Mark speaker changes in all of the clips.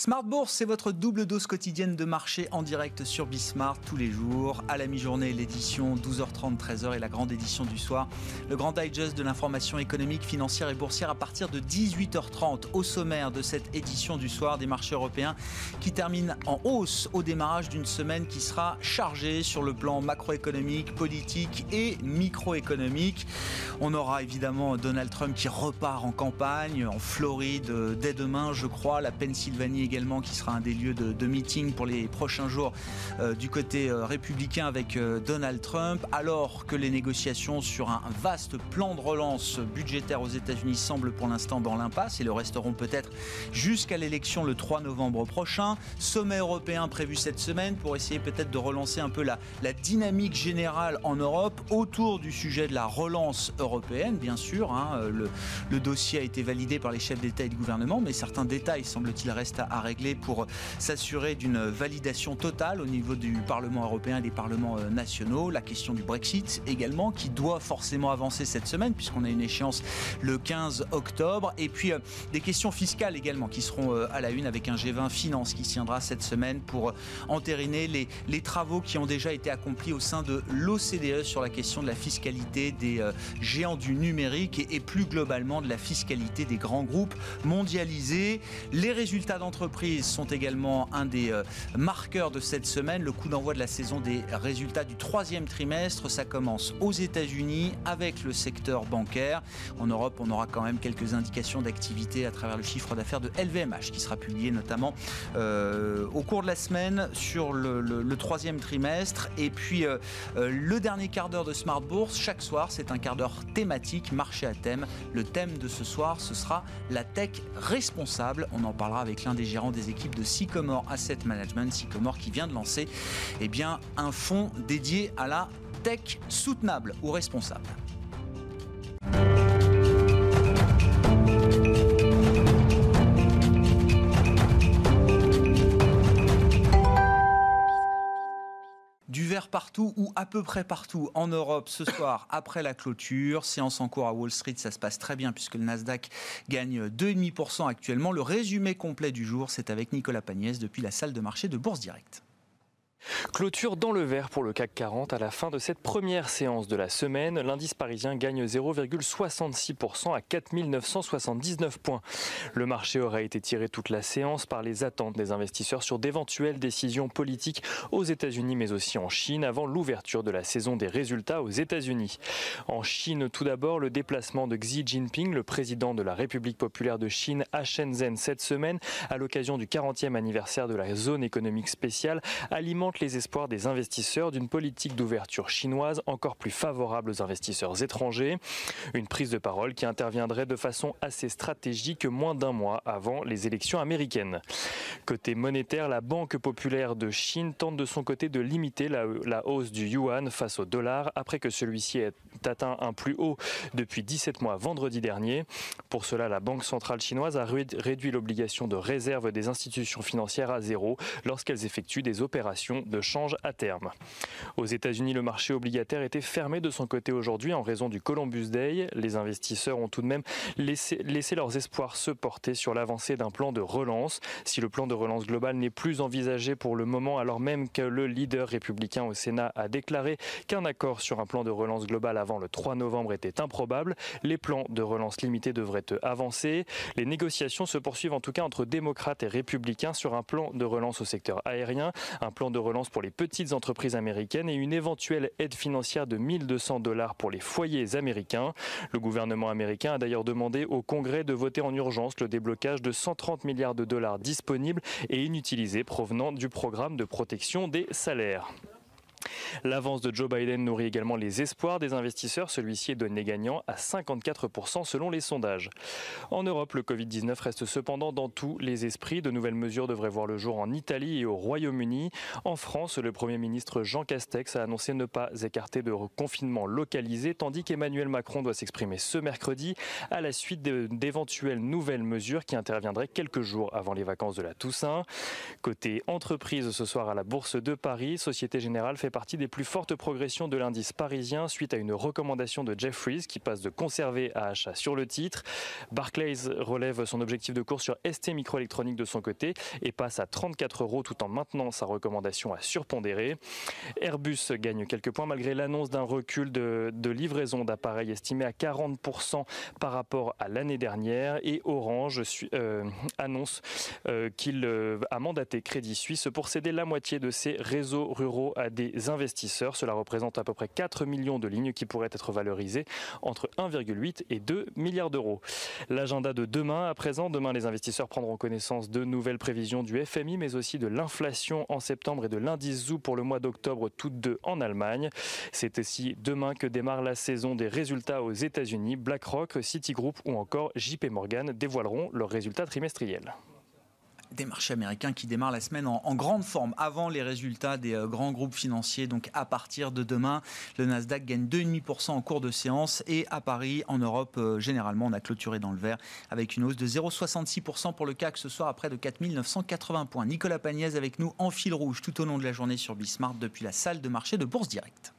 Speaker 1: Smart Bourse, c'est votre double dose quotidienne de marché en direct sur Bismart tous les jours. À la mi-journée, l'édition 12h30, 13h et la grande édition du soir. Le grand digest de l'information économique, financière et boursière à partir de 18h30. Au sommaire de cette édition du soir des marchés européens qui termine en hausse au démarrage d'une semaine qui sera chargée sur le plan macroéconomique, politique et microéconomique. On aura évidemment Donald Trump qui repart en campagne en Floride dès demain, je crois. La Pennsylvanie également qui sera un des lieux de, meeting pour les prochains jours euh, du côté euh, républicain avec euh, Donald Trump, alors que les négociations sur un vaste plan de relance budgétaire aux États-Unis semblent pour l'instant dans l'impasse et le resteront peut-être jusqu'à l'élection le 3 novembre prochain. Sommet européen prévu cette semaine pour essayer peut-être de relancer un peu la, dynamique générale en Europe autour du sujet de la relance européenne, bien sûr. Hein. le, le, dossier a été validé par les chefs d'État et de gouvernement, mais certains détails, semble-t-il, restent à, à régler pour s'assurer d'une validation totale au niveau du Parlement européen et des parlements euh, nationaux. La question du Brexit également, qui doit forcément avancer cette semaine, puisqu'on a une échéance le 15 octobre. Et puis euh, des questions fiscales également, qui seront euh, à la une avec un G20 Finance qui tiendra cette semaine pour entériner les, les travaux qui ont déjà été accomplis au sein de l'OCDE sur la question de la fiscalité des géants du numérique et, et plus globalement de la fiscalité des grands groupes mondialisés. Les résultats d'entreprise sont également un des euh, marqueurs de cette semaine. Le coup d'envoi de la saison des résultats du troisième trimestre, ça commence aux États-Unis avec le secteur bancaire. En Europe, on aura quand même quelques indications d'activité à travers le chiffre d'affaires de LVMH qui sera publié notamment euh, au cours de la semaine sur le, troisième trimestre. Et puis euh, le dernier quart d'heure de Smart Bourse, chaque soir, c'est un quart d'heure thématique, marché à thème. Le thème de ce soir, ce sera la tech responsable. On en parlera avec l'un des des équipes de Sycomore Asset Management, Sycomore qui vient de lancer eh un fonds dédié à la tech soutenable ou responsable. Partout ou à peu près partout en Europe ce soir après la clôture. Séance en cours à Wall Street, ça se passe très bien puisque le Nasdaq gagne 2,5% actuellement. Le résumé complet du jour, c'est avec Nicolas Pagnès depuis la salle de marché de Bourse Directe.
Speaker 2: Clôture dans le vert pour le CAC 40 à la fin de cette première séance de la semaine. L'indice parisien gagne 0,66% à 4979 points. Le marché aurait été tiré toute la séance par les attentes des investisseurs sur d'éventuelles décisions politiques aux États-Unis mais aussi en Chine avant l'ouverture de la saison des résultats aux États-Unis. En Chine, tout d'abord, le déplacement de Xi Jinping, le président de la République populaire de Chine à Shenzhen cette semaine à l'occasion du 40e anniversaire de la zone économique spéciale alimente les espoirs des investisseurs d'une politique d'ouverture chinoise encore plus favorable aux investisseurs étrangers. Une prise de parole qui interviendrait de façon assez stratégique moins d'un mois avant les élections américaines. Côté monétaire, la Banque populaire de Chine tente de son côté de limiter la, hausse du yuan face au dollar après que celui-ci ait atteint un plus haut depuis 17 mois vendredi dernier. Pour cela, la Banque centrale chinoise a réduit l'obligation de réserve des institutions financières à zéro lorsqu'elles effectuent des opérations de change à terme. Aux États-Unis, le marché obligataire était fermé de son côté aujourd'hui en raison du Columbus Day. Les investisseurs ont tout de même laissé, leurs espoirs se porter sur l'avancée d'un plan de relance. Si le plan de relance global n'est plus envisagé pour le moment, alors même que le leader républicain au Sénat a déclaré qu'un accord sur un plan de relance global avant le 3 novembre était improbable, les plans de relance limités devraient avancer. Les négociations se poursuivent en tout cas entre démocrates et républicains sur un plan de relance au secteur aérien, un plan de relance pour les petites entreprises américaines et une éventuelle aide financière de 1200 dollars pour les foyers américains. Le gouvernement américain a d'ailleurs demandé au Congrès de voter en urgence le déblocage de 130 milliards de dollars disponibles et inutilisés provenant du programme de protection des salaires. L'avance de Joe Biden nourrit également les espoirs des investisseurs. Celui-ci est donné gagnant à 54% selon les sondages. En Europe, le Covid-19 reste cependant dans tous les esprits. De nouvelles mesures devraient voir le jour en Italie et au Royaume-Uni. En France, le Premier ministre Jean Castex a annoncé ne pas écarter de confinement localisé, tandis qu'Emmanuel Macron doit s'exprimer ce mercredi à la suite d'éventuelles nouvelles mesures qui interviendraient quelques jours avant les vacances de la Toussaint. Côté entreprise, ce soir à la Bourse de Paris, Société Générale fait partie des plus fortes progressions de l'indice parisien suite à une recommandation de Jeffries qui passe de conserver à achat sur le titre. Barclays relève son objectif de cours sur ST Microélectronique de son côté et passe à 34 euros tout en maintenant sa recommandation à surpondérer. Airbus gagne quelques points malgré l'annonce d'un recul de, livraison d'appareils estimé à 40% par rapport à l'année dernière et Orange euh, annonce euh, qu'il euh, a mandaté Crédit Suisse pour céder la moitié de ses réseaux ruraux à des investisseurs. Cela représente à peu près 4 millions de lignes qui pourraient être valorisées entre 1,8 et 2 milliards d'euros. L'agenda de demain, à présent, demain les investisseurs prendront connaissance de nouvelles prévisions du FMI mais aussi de l'inflation en septembre et de l'indice ZOO pour le mois d'octobre, toutes deux en Allemagne. C'est aussi demain que démarre la saison des résultats aux États-Unis. BlackRock, Citigroup ou encore JP Morgan dévoileront leurs résultats trimestriels
Speaker 1: des marchés américains qui démarrent la semaine en, grande forme avant les résultats des euh, grands groupes financiers. Donc à partir de demain, le Nasdaq gagne 2,5% en cours de séance et à Paris, en Europe, euh, généralement, on a clôturé dans le vert avec une hausse de 0,66% pour le CAC ce soir à près de 4980 points. Nicolas Pagnès avec nous en fil rouge tout au long de la journée sur Bismart depuis la salle de marché de Bourse Directe.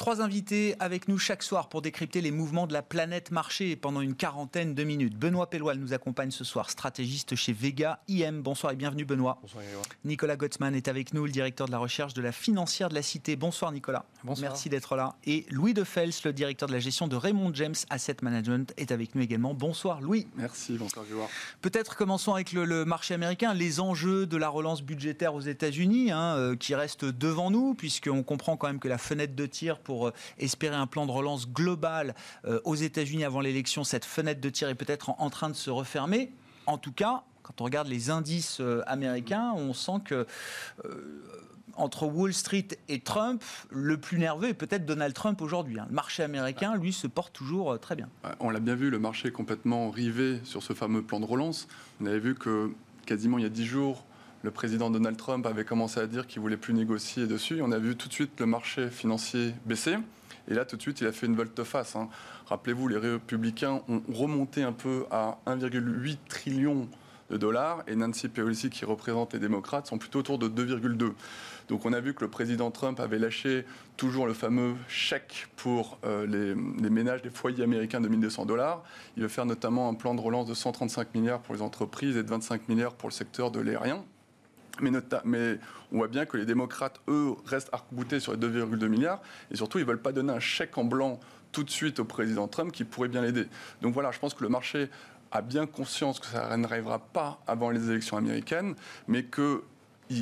Speaker 1: Trois invités avec nous chaque soir pour décrypter les mouvements de la planète marché pendant une quarantaine de minutes. Benoît Pelloil nous accompagne ce soir, stratégiste chez Vega IM. Bonsoir et bienvenue Benoît. Bonsoir Nicolas Gottsman est avec nous, le directeur de la recherche de la financière de la Cité. Bonsoir Nicolas. Bonsoir. Merci d'être là. Et Louis De Fels, le directeur de la gestion de Raymond James Asset Management, est avec nous également. Bonsoir Louis.
Speaker 3: Merci, bonsoir Grégoire.
Speaker 1: Peut-être commençons avec le, marché américain, les enjeux de la relance budgétaire aux États-Unis hein, euh, qui restent devant nous, puisqu'on comprend quand même que la fenêtre de tir pour euh, espérer un plan de relance global euh, aux États-Unis avant l'élection, cette fenêtre de tir est peut-être en, train de se refermer. En tout cas, quand on regarde les indices euh, américains, on sent que entre Wall Street et Trump, le plus nerveux est peut-être Donald Trump aujourd'hui. Hein. Le marché américain, lui, se porte toujours très bien.
Speaker 3: On l'a bien vu, le marché est complètement rivé sur ce fameux plan de relance. On avait vu que quasiment il y a dix jours, le président Donald Trump avait commencé à dire qu'il voulait plus négocier dessus. On a vu tout de suite le marché financier baisser. Et là, tout de suite, il a fait une volte-face. Hein. Rappelez-vous, les républicains ont remonté un peu à 1,8 trillion de dollars et Nancy Pelosi, qui représente les démocrates, sont plutôt autour de 2,2. Donc on a vu que le président Trump avait lâché toujours le fameux chèque pour euh, les, ménages des foyers américains de 1200 dollars. Il veut faire notamment un plan de relance de 135 milliards pour les entreprises et de 25 milliards pour le secteur de l'aérien. Mais, on voit bien que les démocrates, eux, restent arc-boutés sur les 2,2 milliards. Et surtout, ils ne veulent pas donner un chèque en blanc tout de suite au président Trump qui pourrait bien l'aider. Donc voilà, je pense que le marché a bien conscience que ça n'arrivera pas avant les élections américaines, mais que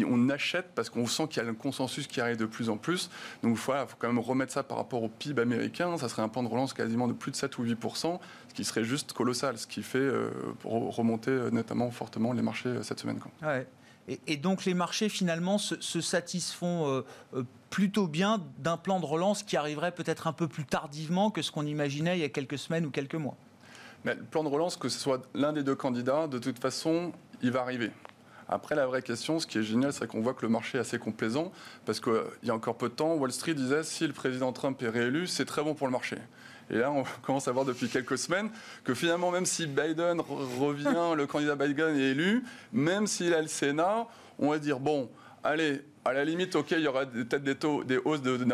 Speaker 3: on achète parce qu'on sent qu'il y a un consensus qui arrive de plus en plus. Donc voilà, il faut quand même remettre ça par rapport au PIB américain. Ça serait un plan de relance quasiment de plus de 7 ou 8% ce qui serait juste colossal, ce qui fait euh, remonter euh, notamment fortement les marchés euh, cette semaine.
Speaker 1: Ouais. Et, donc les marchés finalement se, satisfont euh, euh, plutôt bien d'un plan de relance qui arriverait peut-être un peu plus tardivement que ce qu'on imaginait il y a quelques semaines ou quelques mois.
Speaker 3: Mais le plan de relance, que ce soit l'un des deux candidats, de toute façon, il va arriver. Après, la vraie question, ce qui est génial, c'est qu'on voit que le marché est assez complaisant, parce qu'il y a encore peu de temps, Wall Street disait si le président Trump est réélu, c'est très bon pour le marché. Et là, on commence à voir depuis quelques semaines que finalement, même si Biden revient, le candidat Biden est élu, même s'il a le Sénat, on va dire, bon, allez, à la limite, OK, il y aura peut-être des, taux, des hausses de, de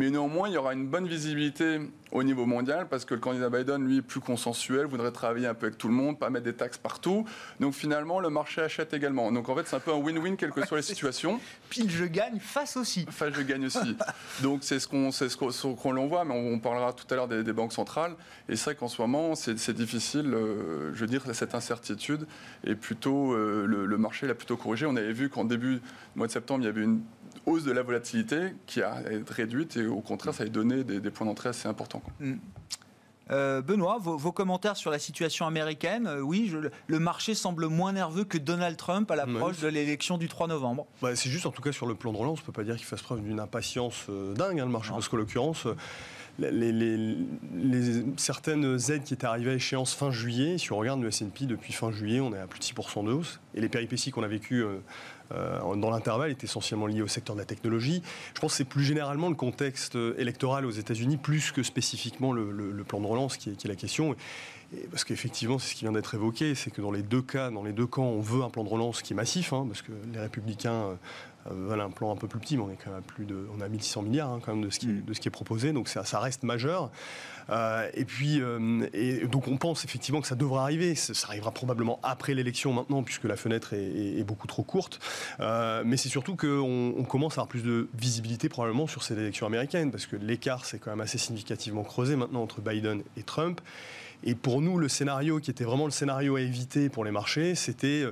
Speaker 3: mais néanmoins, il y aura une bonne visibilité au niveau mondial parce que le candidat Biden, lui, est plus consensuel, voudrait travailler un peu avec tout le monde, pas mettre des taxes partout. Donc finalement, le marché achète également. Donc en fait, c'est un peu un win-win, quelle que soit la situation.
Speaker 1: Pile, je gagne, face aussi.
Speaker 3: Face, je gagne aussi. Donc c'est ce qu'on ce qu'on l'on voit, mais on, parlera tout à l'heure des, banques centrales. Et c'est vrai qu'en ce moment, c'est difficile, euh, je veux dire, cette incertitude. Et plutôt, euh, le, le marché l'a plutôt corrigé. On avait vu qu'en début mois de septembre, il y avait une hausse de la volatilité qui a été réduite et au contraire, ça a donné des, des points d'entrée assez importants.
Speaker 1: Mm. Euh, Benoît, vos, commentaires sur la situation américaine. Euh, oui, le marché semble moins nerveux que Donald Trump à l'approche de l'élection du 3 novembre.
Speaker 4: Bah, c'est juste, en tout cas, sur le plan de relance, on ne peut pas dire qu'il fasse preuve d'une impatience euh, dingue, hein, le marché, parce qu'en l'occurrence, les, certaines aides qui étaient arrivées à échéance fin juillet, si on regarde le S&P depuis fin juillet, on est à plus de 6% de hausse. Et les péripéties qu'on a vécues dans l'intervalle est essentiellement lié au secteur de la technologie. Je pense que c'est plus généralement le contexte électoral aux États-Unis, plus que spécifiquement le, plan de relance qui est, la question. parce qu'effectivement, c'est ce qui vient d'être évoqué, c'est que dans les deux cas, dans les deux camps, on veut un plan de relance qui est massif, hein, parce que les républicains voilà un plan un peu plus petit, mais on est quand même à plus de, on a 1600 milliards hein, quand même de ce qui, mm. de ce qui est proposé, donc ça, ça reste majeur. Euh, et puis, euh, et donc on pense effectivement que ça devra arriver. Ça, arrivera probablement après l'élection maintenant, puisque la fenêtre est, beaucoup trop courte. Euh, mais c'est surtout qu'on on commence à avoir plus de visibilité probablement sur ces élections américaines, parce que l'écart s'est quand même assez significativement creusé maintenant entre Biden et Trump. Et pour nous, le scénario qui était vraiment le scénario à éviter pour les marchés, c'était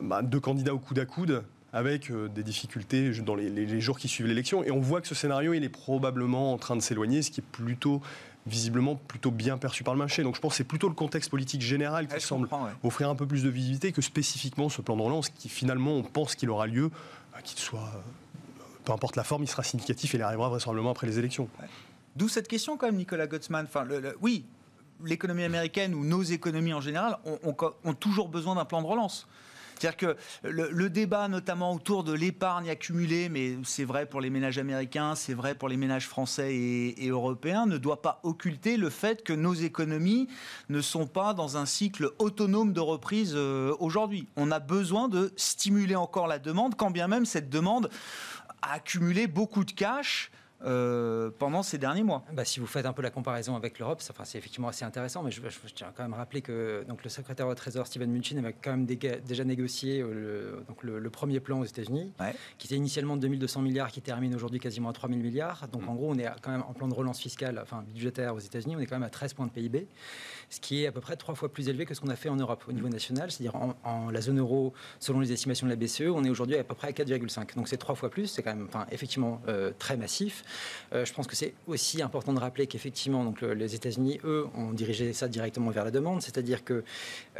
Speaker 4: bah, deux candidats au coude à coude avec euh, des difficultés dans les, jours qui suivent l'élection. Et on voit que ce scénario, il est probablement en train de s'éloigner, ce qui est plutôt visiblement plutôt bien perçu par le marché. Donc je pense que c'est plutôt le contexte politique général qui semble offrir un peu plus de visibilité que spécifiquement ce plan de relance qui finalement on pense qu'il aura lieu, euh, qu'il soit, euh, peu importe la forme, il sera significatif et il arrivera vraisemblablement après les élections.
Speaker 1: D'où cette question quand même, Nicolas Gottsman. Enfin, oui, l'économie américaine ou nos économies en général ont toujours besoin d'un plan de relance. C'est-à-dire que le, débat, notamment autour de l'épargne accumulée, mais c'est vrai pour les ménages américains, c'est vrai pour les ménages français et, européens, ne doit pas occulter le fait que nos économies ne sont pas dans un cycle autonome de reprise euh, aujourd'hui. On a besoin de stimuler encore la demande, quand bien même cette demande a accumulé beaucoup de cash euh, pendant ces derniers mois.
Speaker 5: Bah, si vous faites un peu la comparaison avec l'Europe, enfin, c'est effectivement assez intéressant, mais je, tiens quand même à rappeler que donc, le secrétaire au Trésor, Steven Mnuchin, avait quand même déjà négocié euh, le, donc, le, premier plan aux États-Unis, qui était initialement de 2200 milliards, qui termine aujourd'hui quasiment à 3000 milliards. Donc mm. en gros, on est quand même en plan de relance fiscale, enfin budgétaire aux États-Unis, on est quand même à 13 points de PIB ce qui est à peu près trois fois plus élevé que ce qu'on a fait en Europe au niveau national. C'est-à-dire en, la zone euro, selon les estimations de la BCE, on est aujourd'hui à peu près à 4,5. Donc c'est trois fois plus. C'est quand même, effectivement, euh, très massif. Euh, je pense que c'est aussi important de rappeler qu'effectivement, donc les États-Unis, eux, ont dirigé ça directement vers la demande. C'est-à-dire que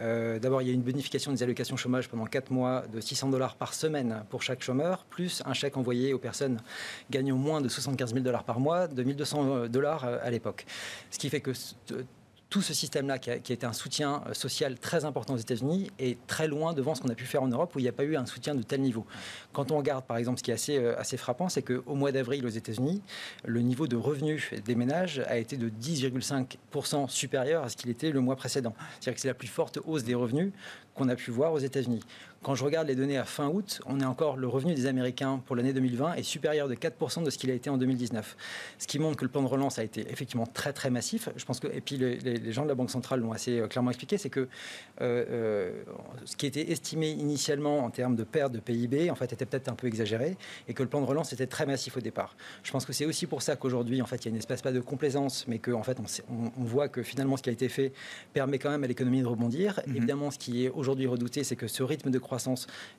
Speaker 5: euh, d'abord, il y a une bonification des allocations chômage pendant 4 mois de 600 dollars par semaine pour chaque chômeur, plus un chèque envoyé aux personnes gagnant moins de 75 000 dollars par mois, de 1200 dollars à l'époque. Ce qui fait que tout ce système-là, qui, a été un soutien euh, social très important aux États-Unis, est très loin devant ce qu'on a pu faire en Europe, où il n'y a pas eu un soutien de tel niveau. Quand on regarde, par exemple, ce qui est assez, euh, assez frappant, c'est qu'au mois d'avril, aux États-Unis, le niveau de revenus des ménages a été de 10,5% supérieur à ce qu'il était le mois précédent. C'est-à-dire que c'est la plus forte hausse des revenus qu'on a pu voir aux États-Unis. Quand je regarde les données à fin août, on est encore le revenu des Américains pour l'année 2020 est supérieur de 4% de ce qu'il a été en 2019. Ce qui montre que le plan de relance a été effectivement très très massif. Je pense que et puis les, gens de la Banque centrale l'ont assez euh, clairement expliqué, c'est que euh, euh, ce qui était estimé initialement en termes de perte de PIB, en fait, était peut-être un peu exagéré et que le plan de relance était très massif au départ. Je pense que c'est aussi pour ça qu'aujourd'hui, en fait, il y a une espèce pas de complaisance, mais qu'en fait, on, on, voit que finalement, ce qui a été fait permet quand même à l'économie de rebondir. Mm-hmm. Évidemment, ce qui est aujourd'hui redouté, c'est que ce rythme de croissance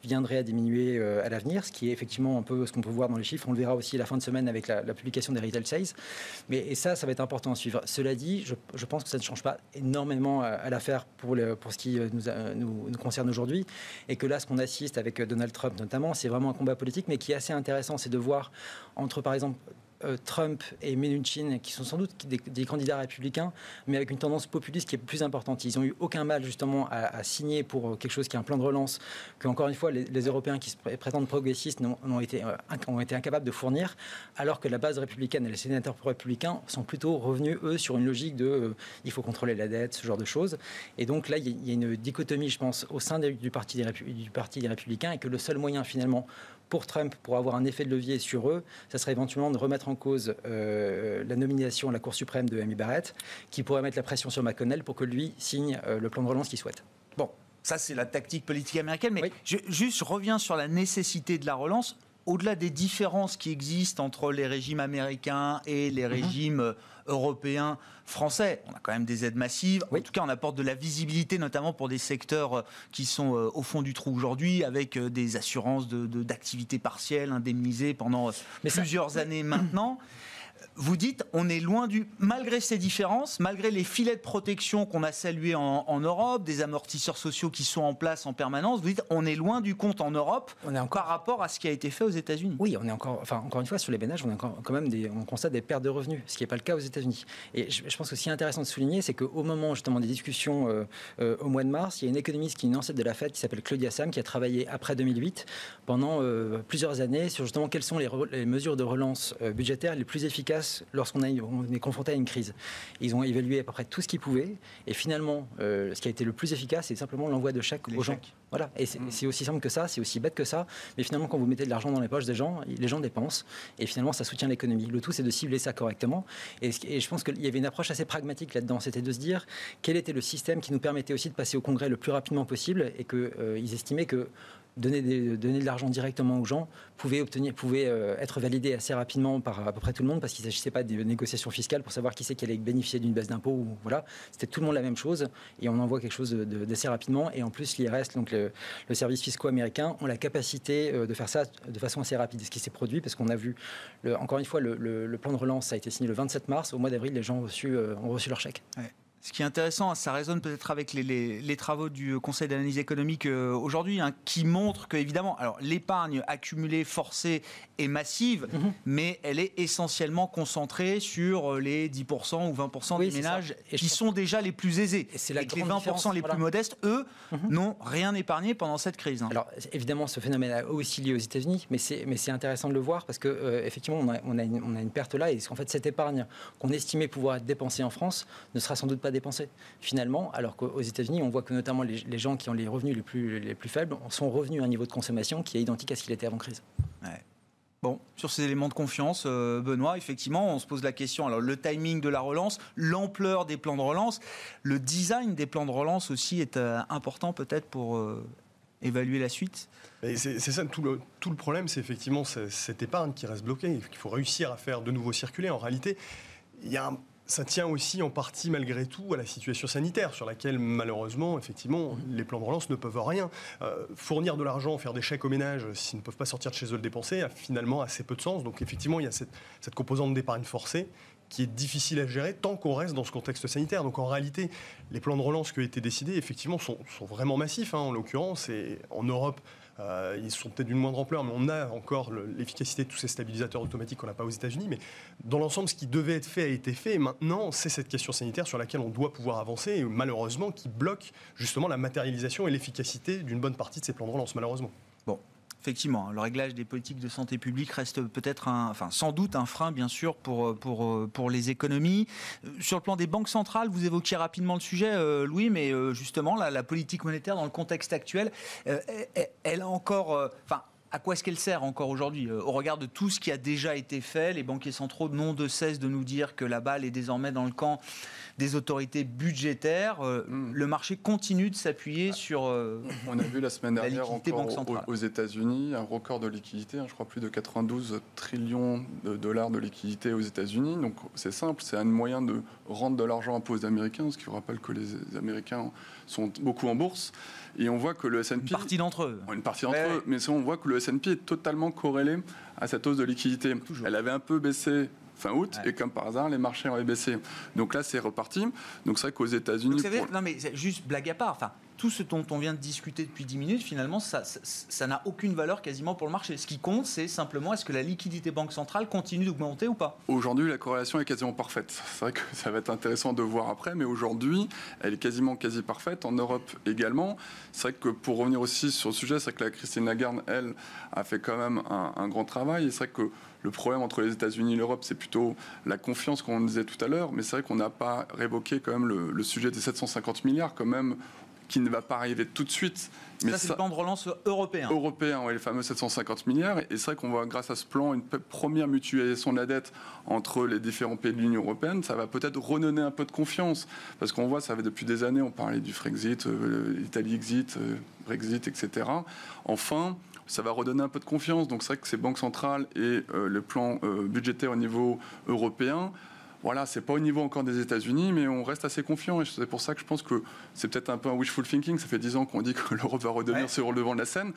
Speaker 5: viendrait à diminuer euh, à l'avenir, ce qui est effectivement un peu ce qu'on peut voir dans les chiffres. On le verra aussi la fin de semaine avec la, publication des retail sales. Mais et ça, ça va être important à suivre. Cela dit, je, pense que ça ne change pas énormément à, l'affaire pour, pour ce qui euh, nous, nous, concerne aujourd'hui. Et que là, ce qu'on assiste avec Donald Trump notamment, c'est vraiment un combat politique, mais qui est assez intéressant, c'est de voir entre, par exemple, euh, Trump et Mnuchin, qui sont sans doute des, candidats républicains, mais avec une tendance populiste qui est plus importante. Ils n'ont eu aucun mal justement à, signer pour euh, quelque chose qui est un plan de relance que, encore une fois, les, Européens qui se prétendent progressistes ont, été, euh, ont été incapables de fournir, alors que la base républicaine et les sénateurs républicains sont plutôt revenus, eux, sur une logique de il faut contrôler la dette, ce genre de choses. Et donc là, il y, a une dichotomie, je pense, au sein du Parti des républicains, et que le seul moyen finalement pour Trump, pour avoir un effet de levier sur eux, ça serait éventuellement de remettre en cause euh, la nomination à la Cour suprême de Amy Barrett, qui pourrait mettre la pression sur McConnell pour que lui signe euh, le plan de relance qu'il souhaite.
Speaker 1: Bon, ça c'est la tactique politique américaine, mais je, juste je reviens sur la nécessité de la relance. Au-delà des différences qui existent entre les régimes américains et les mhm. régimes euh, européens, français. On a quand même des aides massives. En tout cas, on apporte de la visibilité, notamment pour des secteurs euh, qui sont euh, au fond du trou aujourd'hui, avec des assurances d'activité de, partielle indemnisées pendant plusieurs années maintenant. Vous dites, on est loin du. Malgré ces différences, malgré les filets de protection qu'on a salués en, Europe, des amortisseurs sociaux qui sont en place en permanence, vous dites, on est loin du compte en Europe on est encore... par rapport à ce qui a été fait aux États-Unis.
Speaker 5: Oui, on est encore. Enfin, encore une fois, sur les ménages, on a quand même des, on constate des pertes de revenus, ce qui n'est pas le cas aux États-Unis. Et je, pense que ce qui est intéressant de souligner, c'est qu'au moment justement des discussions euh, euh, au mois de mars, il y a une économiste qui est une ancêtre de la Fed qui s'appelle Claudia Sam, qui a travaillé après 2008 pendant euh, plusieurs années sur justement quelles sont les, les mesures de relance budgétaire les plus efficaces lorsqu'on a on est confronté à une crise. Ils ont évalué à peu près tout ce qu'ils pouvaient, et finalement, euh, ce qui a été le plus efficace, c'est simplement l'envoi de chèques aux gens. Voilà, et mmh. c'est aussi simple que ça, c'est aussi bête que ça, mais finalement, quand vous mettez de l'argent dans les poches des gens, les gens dépensent, et finalement, ça soutient l'économie. Le tout, c'est de cibler ça correctement, et, et je pense qu'il y avait une approche assez pragmatique là-dedans, c'était de se dire quel était le système qui nous permettait aussi de passer au Congrès le plus rapidement possible, et qu'ils euh, estimaient que donner, donner de l'argent directement aux gens pouvait, obtenir, pouvait euh, être validé assez rapidement par à peu près tout le monde parce qu'il ne s'agissait pas de négociations fiscales pour savoir qui c'est qui allait bénéficier d'une baisse d'impôt. Voilà. C'était tout le monde la même chose et on envoie quelque chose d'assez rapidement. Et en plus, l'IRS, donc le, service fiscal américain, ont la capacité euh, de faire ça de façon assez rapide. Ce qui s'est produit parce qu'on a vu, encore une fois, le, plan de relance a été signé le 27 mars. Au mois d'avril, les gens ont reçu, euh, ont reçu leur chèque.
Speaker 1: Ce qui est intéressant, ça résonne peut-être avec les, travaux du Conseil d'analyse économique euh, aujourd'hui, hein, qui montrent que, évidemment, alors l'épargne accumulée, forcée est massive, mhm. mais elle est essentiellement concentrée sur euh, les 10% ou 20% des ménages qui sont déjà les plus aisés. Et, la et les 20% les plus modestes, eux, mhm. n'ont rien épargné pendant cette crise. Hein.
Speaker 5: Alors, évidemment, ce phénomène est aussi lié aux États-Unis, mais c'est intéressant de le voir parce que, euh, effectivement, on a, on, a une, on a, une, perte là, et qu'en fait, cette épargne qu'on estimait pouvoir être dépensée en France ne sera sans doute pas dépensés finalement, alors qu'aux États-Unis, on voit que notamment les, gens qui ont les revenus les plus, les plus faibles sont revenus à un niveau de consommation qui est identique à ce qu'il était avant crise.
Speaker 1: Bon, sur ces éléments de confiance, euh, Benoît, effectivement, on se pose la question. Alors, le timing de la relance, l'ampleur des plans de relance, le design des plans de relance aussi est euh, important peut-être pour euh, évaluer la suite?
Speaker 4: C'est ça, tout le, tout le problème, c'est effectivement cette épargne qui reste bloquée, qu'il faut réussir à faire de nouveau circuler. En réalité, il y a un ça tient aussi en partie malgré tout à la situation sanitaire sur laquelle malheureusement effectivement les plans de relance ne peuvent rien. Euh, fournir de l'argent, faire des chèques aux ménages s'ils ne peuvent pas sortir de chez eux le dépenser a finalement assez peu de sens. Donc effectivement il y a cette, cette composante d'épargne forcée qui est difficile à gérer tant qu'on reste dans ce contexte sanitaire. Donc en réalité, les plans de relance qui ont été décidés, effectivement, sont, sont vraiment massifs. Hein, en l'occurrence, et en Europe, euh, ils sont peut-être d'une moindre ampleur, mais on a encore l'efficacité de tous ces stabilisateurs automatiques qu'on n'a pas aux États-Unis. Mais dans l'ensemble, ce qui devait être fait a été fait. Et maintenant, c'est cette question sanitaire sur laquelle on doit pouvoir avancer, et malheureusement, qui bloque justement la matérialisation et l'efficacité d'une bonne partie de ces plans de relance, malheureusement.
Speaker 1: Bon, effectivement, le réglage des politiques de santé publique reste peut-être un, sans doute un frein bien sûr pour, pour, pour les économies. Euh, sur le plan des banques centrales, vous évoquiez rapidement le sujet, euh, Louis, mais euh, justement la, la, politique monétaire dans le contexte actuel, elle a encore, enfin à quoi est-ce qu'elle sert encore aujourd'hui Au regard de tout ce qui a déjà été fait, les banquiers centraux n'ont de cesse de nous dire que la balle est désormais dans le camp des autorités budgétaires. Euh, hmm. Le marché continue de s'appuyer sur. Euh,
Speaker 3: On a vu la semaine dernière encore aux, États-Unis un record de liquidité, hein, je crois plus de 92 trillions de dollars de liquidité aux États-Unis. Donc c'est simple, c'est un moyen de rendre de l'argent à aux Américains, ce qui vous rappelle que les Américains sont beaucoup en bourse. Et on voit que le S&P...
Speaker 1: Une partie d'entre eux.
Speaker 3: Une partie d'entre eux. Mais on voit que le S&P est totalement corrélé à cette hausse de liquidité. Elle avait un peu baissé fin août, et comme par hasard, les marchés ont baissé. Donc là, c'est reparti. Donc c'est vrai qu'aux États-Unis. Vous
Speaker 1: savez, non mais juste blague à part. Enfin, tout ce dont on vient de discuter depuis 10 minutes, finalement, ça n'a aucune valeur quasiment pour le marché. Ce qui compte, c'est simplement est-ce que la liquidité banque centrale continue d'augmenter ou pas
Speaker 3: Aujourd'hui, la corrélation est quasiment parfaite. C'est vrai que ça va être intéressant de voir après, mais aujourd'hui, elle est quasiment quasi parfaite. En Europe également. C'est vrai que pour revenir aussi sur le sujet, c'est vrai que la Christine Lagarde, elle, a fait quand même un, grand travail. Et c'est vrai que le problème entre les États-Unis et l'Europe, c'est plutôt la confiance qu'on disait tout à l'heure. Mais c'est vrai qu'on n'a pas révoqué quand même le, le, sujet des 750 milliards quand même qui ne va pas arriver tout de suite.
Speaker 1: Mais ça, c'est le plan de relance européen.
Speaker 3: Européen, oui, les fameux 750 milliards. Et c'est vrai qu'on voit, grâce à ce plan, une première mutualisation de la dette entre les différents pays de l'Union européenne. Ça va peut-être redonner un peu de confiance. Parce qu'on voit, ça fait depuis des années, on parlait du Frexit, euh, l'Italie exit, euh, Brexit, etc. Enfin, ça va redonner un peu de confiance. Donc c'est vrai que ces banques centrales et euh, le plan budgétaire au niveau européen voilà, c'est pas au niveau encore des États-Unis, mais on reste assez confiant. Et c'est pour ça que je pense que c'est peut-être un peu un wishful thinking. Ça fait dix ans qu'on dit que l'Europe va redevenir sur le devant de la scène.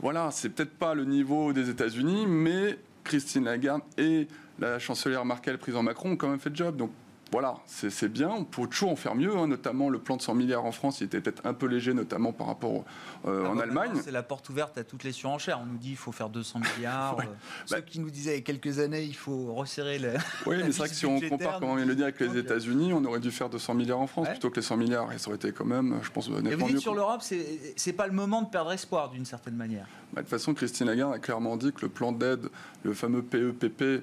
Speaker 3: Voilà, c'est peut-être pas le niveau des États-Unis, mais Christine Lagarde et la chancelière Merkel, président Macron, ont quand même fait le job. Donc voilà, c'est bien. On peut toujours en faire mieux, hein. notamment le plan de 100 milliards en France, il était peut-être un peu léger, notamment par rapport euh, en Allemagne.
Speaker 1: C'est la porte ouverte à toutes les surenchères. On nous dit qu'il faut faire 200 milliards. Euh, ceux bah qui nous disaient il y a quelques années il faut resserrer le.
Speaker 3: Oui, mais c'est vrai que si on compare, comme on vient de le dire, avec les États-Unis, on aurait dû faire 200 milliards en France plutôt que les 100 milliards. Et ça aurait été quand même, je pense,
Speaker 1: Et vous dites sur l'Europe, c'est pas le moment de perdre espoir d'une certaine manière.
Speaker 3: Bah, de toute façon, Christine Lagarde a clairement dit que le plan d'aide, le fameux PEPP, euh,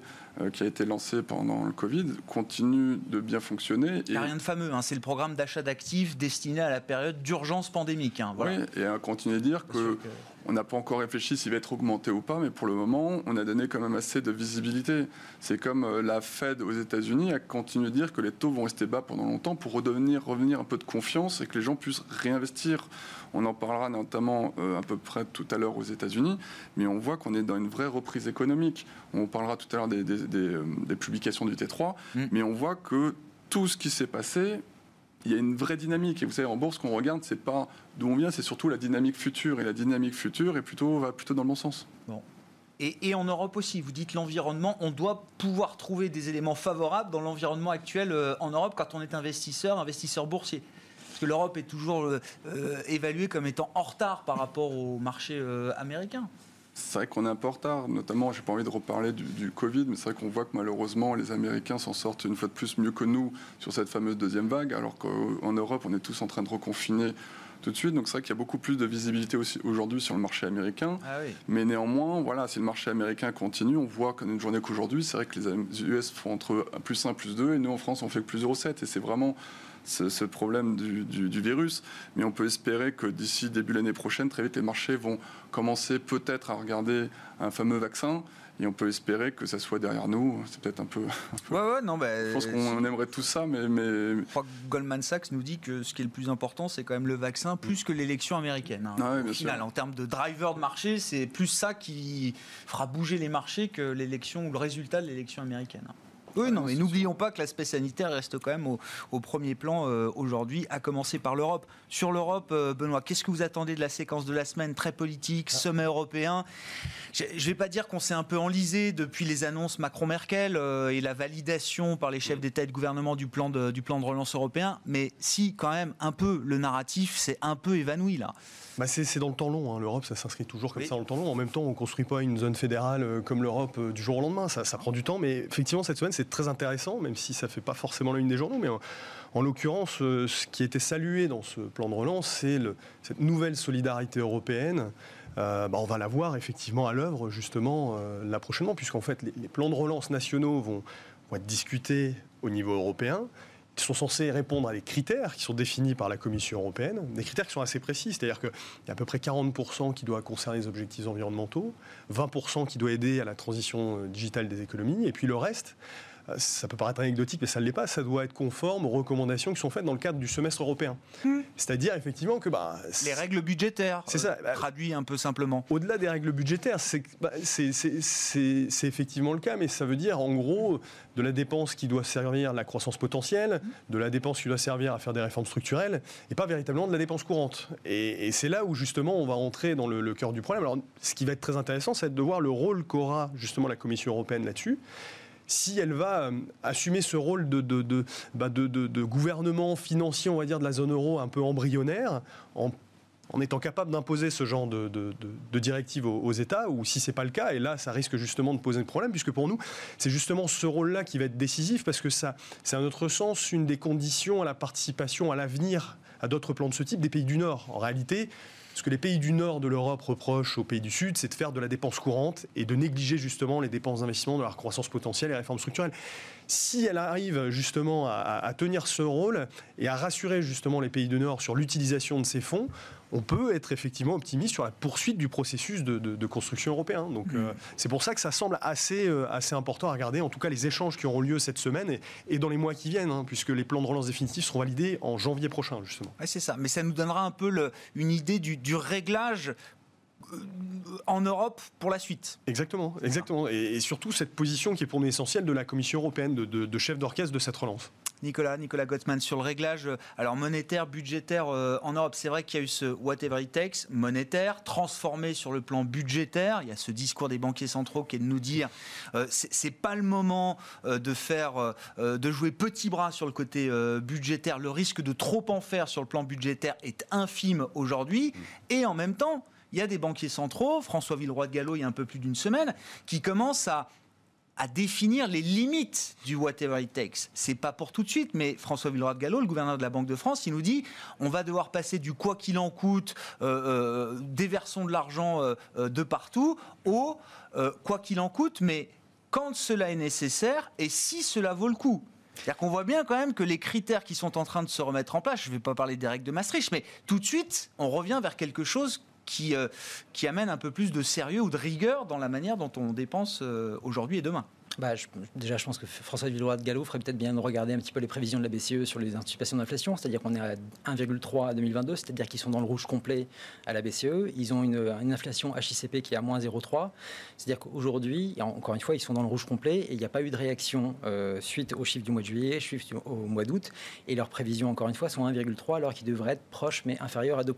Speaker 3: qui a été lancé pendant le Covid continue de bien fonctionner.
Speaker 1: Il n'y a rien de fameux, hein. c'est le programme d'achat d'actifs destiné à la période d'urgence pandémique. Hein,
Speaker 3: oui, et à continuer de dire que, on n'a pas encore réfléchi s'il va être augmenté ou pas, mais pour le moment, on a donné quand même assez de visibilité. C'est comme euh, la Fed aux États-Unis a continué de dire que les taux vont rester bas pendant longtemps pour redevenir, revenir un peu de confiance et que les gens puissent réinvestir. On en parlera notamment euh, à peu près tout à l'heure aux États-Unis, mais on voit qu'on est dans une vraie reprise économique. On parlera tout à l'heure des, euh, publications du T3, mm. mais on voit que tout ce qui s'est passé, il y a une vraie dynamique. Et vous savez, en bourse, ce qu'on regarde, c'est pas d'où on vient, c'est surtout la dynamique future. Et la dynamique future est plutôt, va plutôt dans le bon sens.
Speaker 1: Bon. Et, et, en Europe aussi, vous dites l'environnement, on doit pouvoir trouver des éléments favorables dans l'environnement actuel euh, en Europe quand on est investisseur, investisseur boursier que l'Europe est toujours euh, euh, évaluée comme étant en retard par rapport au marché euh, américain.
Speaker 3: C'est vrai qu'on est un peu en retard, notamment, j'ai pas envie de reparler du, Covid, mais c'est vrai qu'on voit que malheureusement les Américains s'en sortent une fois de plus mieux que nous sur cette fameuse deuxième vague, alors qu'en Europe on est tous en train de reconfiner tout de suite. Donc c'est vrai qu'il y a beaucoup plus de visibilité aussi aujourd'hui sur le marché américain. Ah mais néanmoins, voilà, si le marché américain continue, on voit qu'en une journée qu'aujourd'hui, c'est vrai que les US font entre plus 1, plus 2, et nous en France on fait que plus 0,7. Et c'est vraiment ce, problème du, virus. Mais on peut espérer que d'ici début l'année prochaine, très vite, les marchés vont commencer peut-être à regarder un fameux vaccin. Et on peut espérer que ça soit derrière nous. C'est peut-être un peu.
Speaker 1: Ouais, ouais, non, bah,
Speaker 3: je pense qu'on aimerait tout ça, mais, mais. Je
Speaker 1: crois que Goldman Sachs nous dit que ce qui est le plus important, c'est quand même le vaccin, plus que l'élection américaine. Hein. Ah Au final, en termes de driver de marché, c'est plus ça qui fera bouger les marchés que l'élection ou le résultat de l'élection américaine. Oui, non, mais n'oublions pas que l'aspect sanitaire reste quand même au, premier plan euh, aujourd'hui, à commencer par l'Europe. Sur l'Europe, euh, Benoît, qu'est-ce que vous attendez de la séquence de la semaine Très politique, ah. sommet européen? Je ne vais pas dire qu'on s'est un peu enlisé depuis les annonces Macron-Merkel euh, et la validation par les chefs mm. d'État et de gouvernement du plan de, du plan de relance européen, mais si, quand même, un peu, le narratif s'est un peu évanoui là.
Speaker 4: Bah c'est dans le temps long. Hein. L'Europe, ça s'inscrit toujours comme ça dans le temps long. En même temps, on ne construit pas une zone fédérale comme l'Europe du jour au lendemain. Ça, prend du temps. Mais effectivement, cette semaine, c'est très intéressant, même si ça ne fait pas forcément la une des journaux. Mais en, l'occurrence, euh, ce qui été salué dans ce plan de relance, c'est cette nouvelle solidarité européenne. Bah, on va la voir effectivement à l'œuvre justement là prochainement, puisqu'en fait les, plans de relance nationaux vont, être discutés au niveau européen qui sont censés répondre à des critères qui sont définis par la Commission européenne, des critères qui sont assez précis, c'est-à-dire qu'il y a à peu près 40% qui doit concerner les objectifs environnementaux, 20% qui doit aider à la transition euh, digitale des économies, et puis le reste, euh, ça peut paraître anecdotique, mais ça ne l'est pas, ça doit être conforme aux recommandations qui sont faites dans le cadre du semestre européen. Hmm. C'est-à-dire effectivement que... Bah,
Speaker 1: les règles budgétaires, c'est ça, bah, traduit un peu simplement.
Speaker 4: Au-delà des règles budgétaires, bah, c'est effectivement le cas, mais ça veut dire en gros de la dépense qui doit servir à la croissance potentielle, de la dépense qui doit servir à faire des réformes structurelles, et pas véritablement de la dépense courante. Et, c'est là où justement on va rentrer dans le, le cœur du problème. Alors ce qui va être très intéressant, c'est de voir le rôle qu'aura justement la Commission européenne là-dessus si elle va euh, assumer ce rôle bah, de, gouvernement financier, on va dire, de la zone euro un peu embryonnaire, en, étant capable d'imposer ce genre de, de directives aux, États, ou si ce n'est pas le cas, et là, ça risque justement de poser un problème, puisque pour nous, c'est justement ce rôle-là qui va être décisif, parce que ça, c'est à notre sens une des conditions à la participation à l'avenir à d'autres plans de ce type des pays du Nord. En réalité, ce que les pays du nord de l'Europe reprochent aux pays du sud, c'est de faire de la dépense courante et de négliger justement les dépenses d'investissement de leur croissance potentielle et les réformes structurelles. Si elle arrive justement à, tenir ce rôle et à rassurer justement les pays du nord sur l'utilisation de ces fonds, on peut être effectivement optimiste sur la poursuite du processus de, construction européen. Donc mm. euh, c'est pour ça que ça semble assez, euh, assez important à regarder, en tout cas les échanges qui auront lieu cette semaine et, dans les mois qui viennent, hein, puisque les plans de relance définitifs seront validés en janvier prochain, justement.
Speaker 1: c'est ça, mais ça nous donnera un peu une idée du, du réglage euh, en Europe pour la suite.
Speaker 4: Exactement, exactement. Et, surtout cette position qui est pour nous essentielle de la Commission européenne, de, de chef d'orchestre de cette relance.
Speaker 1: Nicolas, Nicolas Gottman, sur le réglage euh, alors monétaire, budgétaire euh, en Europe. C'est vrai qu'il y a eu ce whatever it takes monétaire, transformé sur le plan budgétaire. Il y a ce discours des banquiers centraux qui est de nous dire euh, c'est pas le moment de faire, de jouer petit bras sur le côté budgétaire. Le risque de trop en faire sur le plan budgétaire est infime aujourd'hui. Et en même temps, il y a des banquiers centraux, François Villeroy de Gallo il y a un peu plus d'une semaine, qui commencent à à définir les limites du whatever it takes. C'est pas pour tout de suite, mais François Villeroy de Gallo, le gouverneur de la Banque de France, il nous dit on va devoir passer du quoi qu'il en coûte, euh, euh, déversons de l'argent euh, de partout, au quoi qu'il en coûte, mais quand cela est nécessaire et si cela vaut le coup. C'est-à-dire qu'on voit bien quand même que les critères qui sont en train de se remettre en place, je ne vais pas parler des règles de Maastricht, mais tout de suite, on revient vers quelque chose qui, euh, qui amène un peu plus de sérieux ou de rigueur dans la manière dont on dépense euh, aujourd'hui et demain.
Speaker 5: Bah, déjà, je pense que François Villeroy de Gallo ferait peut-être bien de regarder un petit peu les prévisions de la BCE sur les anticipations d'inflation, c'est-à-dire qu'on est à 1,3 à 2022, c'est-à-dire qu'ils sont dans le rouge complet à la BCE. Ils ont une, inflation HICP qui est à moins 0,3, c'est-à-dire qu'aujourd'hui, encore une fois, ils sont dans le rouge complet et il n'y a pas eu de réaction euh, suite aux chiffres du mois de juillet, suite au mois d'août, et leurs prévisions, encore une fois, sont 1,3 alors qu'ils devraient être proches mais inférieurs à 2%.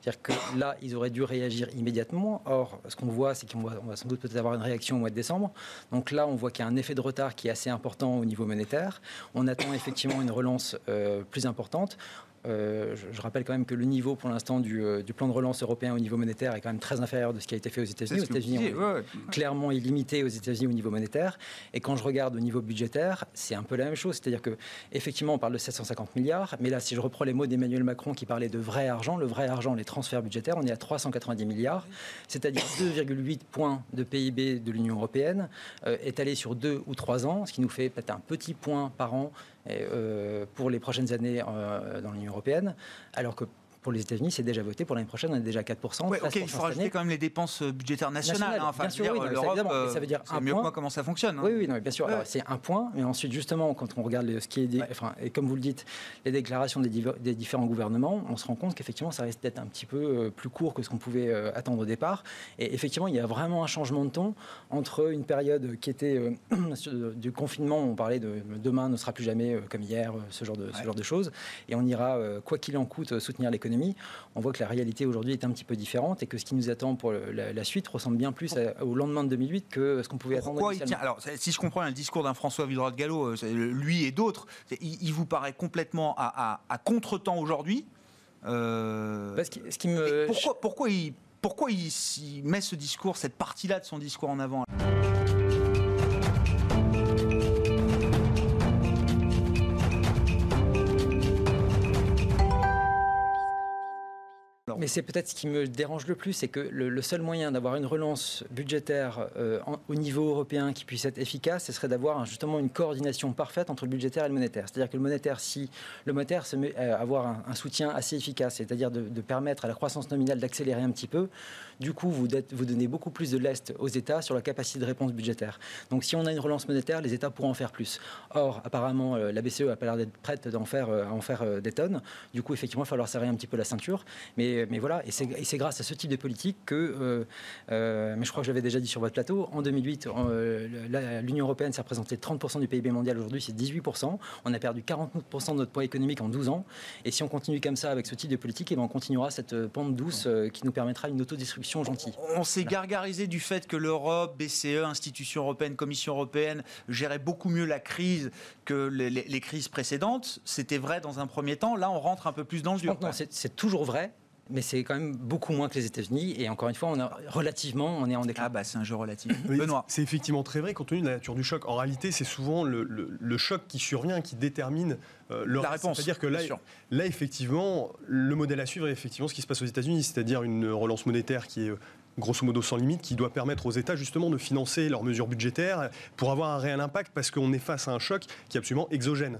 Speaker 5: C'est-à-dire que là, ils auraient dû réagir immédiatement. Or, ce qu'on voit, c'est qu'on va, va sans doute peut-être avoir une réaction au mois de décembre. Donc là, on voit qu'il y a un effet de retard qui est assez important au niveau monétaire. On attend effectivement une relance euh, plus importante. Euh, je, rappelle quand même que le niveau pour l'instant euh, du, plan de relance européen au niveau monétaire est quand même très inférieur de ce qui a été fait aux États-Unis. Aux États-Unis, clairement illimité aux États-Unis au niveau monétaire. Et quand je regarde au niveau budgétaire, c'est un peu la même chose. C'est-à-dire que effectivement, on parle de 750 milliards, mais là, si je reprends les mots d'Emmanuel Macron qui parlait de vrai argent, le vrai argent, les transferts budgétaires, on est à 390 milliards, c'est-à-dire 2,8 points de PIB de l'Union européenne, euh, étalé sur deux ou trois ans, ce qui nous fait peut-être un petit point par an pour les prochaines années euh, dans l'Union européenne, alors que pour les États-Unis, c'est déjà voté. Pour l'année prochaine, on est déjà à 4%.
Speaker 1: ok, il faut rajouter quand même les dépenses euh, budgétaires nationales. Hein. bien sûr, l'Europe, ça veut dire un mieux point. comment ça fonctionne. Hein.
Speaker 5: Oui, oui, non, bien sûr. C'est un point, mais ensuite, justement, quand on regarde ce qui est, enfin, et comme vous le dites, les déclarations des, des différents gouvernements, on se rend compte qu'effectivement, ça risque d'être un petit peu euh, plus court que ce qu'on pouvait euh, attendre au départ. Et effectivement, il y a vraiment un changement de ton entre une période qui était du confinement, on parlait de demain ne sera plus jamais comme hier, ce genre de, ce genre de choses, et on ira, quoi qu'il en coûte, soutenir l'économie on voit que la réalité aujourd'hui est un petit peu différente et que ce qui nous attend pour la, suite ressemble bien plus au lendemain de 2008 que ce qu'on pouvait attendre.
Speaker 1: Il tient, alors, si je comprends le discours d'un François Villeroy de Gallo, euh, lui et d'autres, il, vous paraît complètement à, contre-temps aujourd'hui
Speaker 5: euh, ce qui, me...
Speaker 1: pourquoi, pourquoi, il, pourquoi il met ce discours, cette partie-là de son discours en avant?
Speaker 5: Mais c'est peut-être ce qui me dérange le plus, c'est que le, seul moyen d'avoir une relance budgétaire euh, au niveau européen qui puisse être efficace, ce serait d'avoir justement une coordination parfaite entre le budgétaire et le monétaire. C'est-à-dire que le monétaire, si le monétaire se met à avoir un, soutien assez efficace, c'est-à-dire de, permettre à la croissance nominale d'accélérer un petit peu, du coup, vous, donnez beaucoup plus de lest aux États sur la capacité de réponse budgétaire. Donc, si on a une relance monétaire, les États pourront en faire plus. Or, apparemment, euh, la BCE n'a pas l'air d'être prête euh, à en faire des tonnes. Du coup, effectivement, il va falloir serrer un petit peu la ceinture. Mais mais voilà, et c'est grâce à ce type de politique que, euh, euh, mais je crois que je l'avais déjà dit sur votre plateau, en 2008, euh, l'Union européenne s'est représentée 30% du PIB mondial, aujourd'hui c'est 18%. On a perdu 40% de notre poids économique en 12 ans. Et si on continue comme ça avec ce type de politique, et eh ben, on continuera cette pente douce qui nous permettra une autodistribution gentille.
Speaker 1: On s'est gargarisé du fait que l'Europe, BCE, institutions européennes, Commission européenne, gérait beaucoup mieux la crise que les, crises précédentes. C'était vrai dans un premier temps. Là, on rentre un peu plus dans le dur.
Speaker 5: Non, c'est toujours vrai mais c'est quand même beaucoup moins que les États-Unis. Et encore une fois, on a, relativement, on est en déclin.
Speaker 1: Ah bah c'est un jeu relatif. Benoît.
Speaker 4: C'est effectivement très vrai compte tenu de la nature du choc. En réalité, c'est souvent le, choc qui survient qui détermine euh, le
Speaker 1: la réponse.
Speaker 4: C'est-à-dire que là, là, effectivement, le modèle à suivre est effectivement ce qui se passe aux États-Unis, c'est-à-dire une relance monétaire qui est grosso modo sans limite, qui doit permettre aux États justement de financer leurs mesures budgétaires pour avoir un réel impact parce qu'on est face à un choc qui est absolument exogène.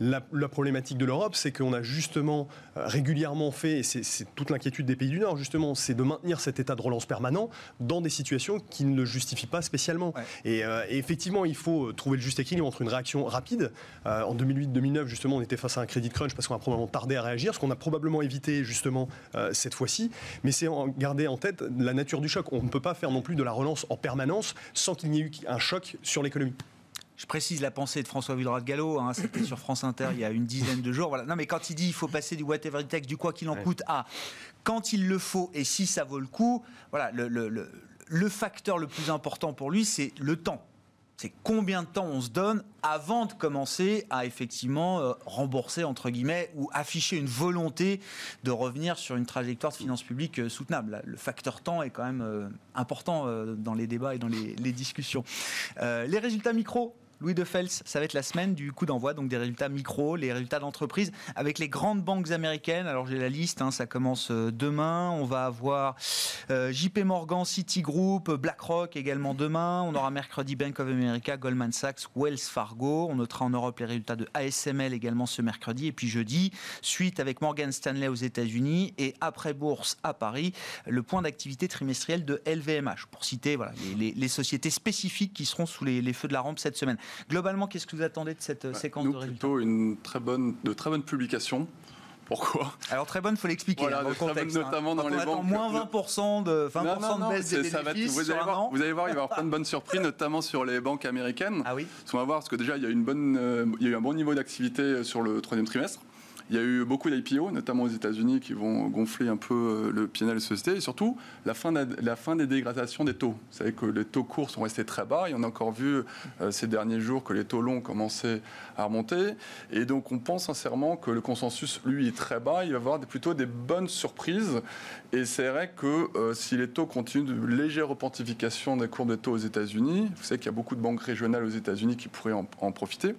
Speaker 4: La, problématique de l'Europe, c'est qu'on a justement euh, régulièrement fait, et c'est toute l'inquiétude des pays du Nord justement, c'est de maintenir cet état de relance permanent dans des situations qui ne le justifient pas spécialement. Euh, et, effectivement, il faut trouver le juste équilibre entre une réaction rapide. Euh, en 2008-2009, justement, on était face à un crédit crunch parce qu'on a probablement tardé à réagir, ce qu'on a probablement évité justement cette fois-ci. Mais c'est garder en tête la nature du choc. On ne peut pas faire non plus de la relance en permanence sans qu'il n'y ait eu un choc sur l'économie.
Speaker 1: Je précise la pensée de François Villeroy de Gallo, hein, c'était sur France Inter il y a une dizaine de jours. Voilà. Non, mais quand il dit il faut passer du whatever it takes, du quoi qu'il en coûte, à quand il le faut et si ça vaut le coup, voilà, le, le, le facteur le plus important pour lui, c'est le temps c'est combien de temps on se donne avant de commencer à effectivement euh, rembourser, entre guillemets, ou afficher une volonté de revenir sur une trajectoire de finances publiques euh, soutenable. Le facteur temps est quand même euh, important dans les débats et dans les, les discussions. les résultats micro Louis de Fels, ça va être la semaine du coup d'envoi, donc des résultats micro, les résultats d'entreprise avec les grandes banques américaines. Alors j'ai la liste, hein, ça commence euh, demain. On va avoir euh, JP Morgan, Citigroup, BlackRock également demain. On aura mercredi Bank of America, Goldman Sachs, Wells Fargo. On notera en Europe les résultats de ASML également ce mercredi. Et puis jeudi, suite avec Morgan Stanley aux États-Unis et après bourse à Paris, le point d'activité trimestriel de LVMH. Pour citer voilà, les, sociétés spécifiques qui seront sous les feux de la rampe cette semaine. Globalement, qu'est-ce que vous attendez de cette euh, séquence de résultats
Speaker 3: plutôt une très bonne, de très bonnes publications. Pourquoi?
Speaker 1: Alors très bonne, il faut l'expliquer
Speaker 3: voilà,
Speaker 1: dans le contexte.
Speaker 3: Hein. notamment dans les banques.
Speaker 1: moins 20% de, 20 de baisse des bénéfices
Speaker 3: vous, allez voir, vous allez voir, il va y avoir plein de bonnes surprises, notamment sur les banques américaines.
Speaker 1: Ah oui.
Speaker 3: On va voir parce que déjà il y a une bonne, euh, il y a eu un bon niveau d'activité sur le troisième trimestre. Il y a eu beaucoup d'IPO, notamment aux États-Unis, qui vont gonfler un peu euh, le PNL de société. Et surtout, la fin, la fin des dégradations des taux. Vous savez que les taux courts sont restés très bas. Et on a encore vu euh, ces derniers jours que les taux longs commençaient à remonter. Et donc, on pense sincèrement que le consensus, lui, est très bas. Il va y avoir plutôt des bonnes surprises. Et c'est vrai que euh, si les taux continuent de légère repentification des cours des taux aux États-Unis, vous savez qu'il y a beaucoup de banques régionales aux États-Unis qui pourraient en, en profiter.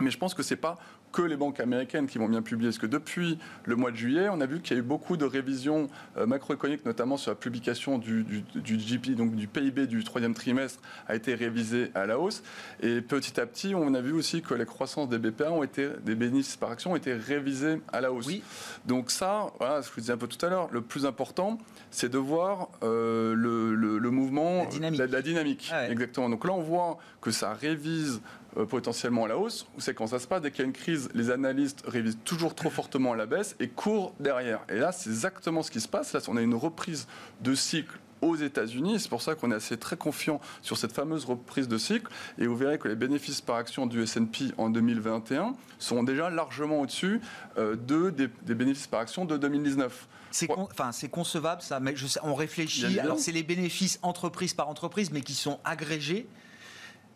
Speaker 3: Mais je pense que ce n'est pas que les banques américaines qui vont bien publier. Parce que depuis le mois de juillet, on a vu qu'il y a eu beaucoup de révisions euh, macroéconomiques, notamment sur la publication du, du, GP, donc du PIB du troisième trimestre, a été révisée à la hausse. Et petit à petit, on a vu aussi que les croissances des BPA ont été, des bénéfices par action, ont été révisées à la hausse.
Speaker 1: Oui.
Speaker 3: Donc ça, voilà, ce que je disais un peu tout à l'heure, le plus important, c'est de voir euh, le, le, mouvement,
Speaker 1: la dynamique.
Speaker 3: La, dynamique.
Speaker 1: Ah
Speaker 3: Exactement. Donc là, on voit que ça révise potentiellement à la hausse. C'est quand ça se passe, dès qu'il y a une crise, les analystes révisent toujours trop fortement à la baisse et courent derrière. Et là, c'est exactement ce qui se passe. Là, on a une reprise de cycle aux États-Unis. C'est pour ça qu'on est assez très confiant sur cette fameuse reprise de cycle. Et vous verrez que les bénéfices par action du S&P en 2021 sont déjà largement au-dessus euh, de, des, bénéfices par action de 2019.
Speaker 1: C'est enfin, concevable ça, mais je sais, on réfléchit. Alors c'est les bénéfices entreprise par entreprise, mais qui sont agrégés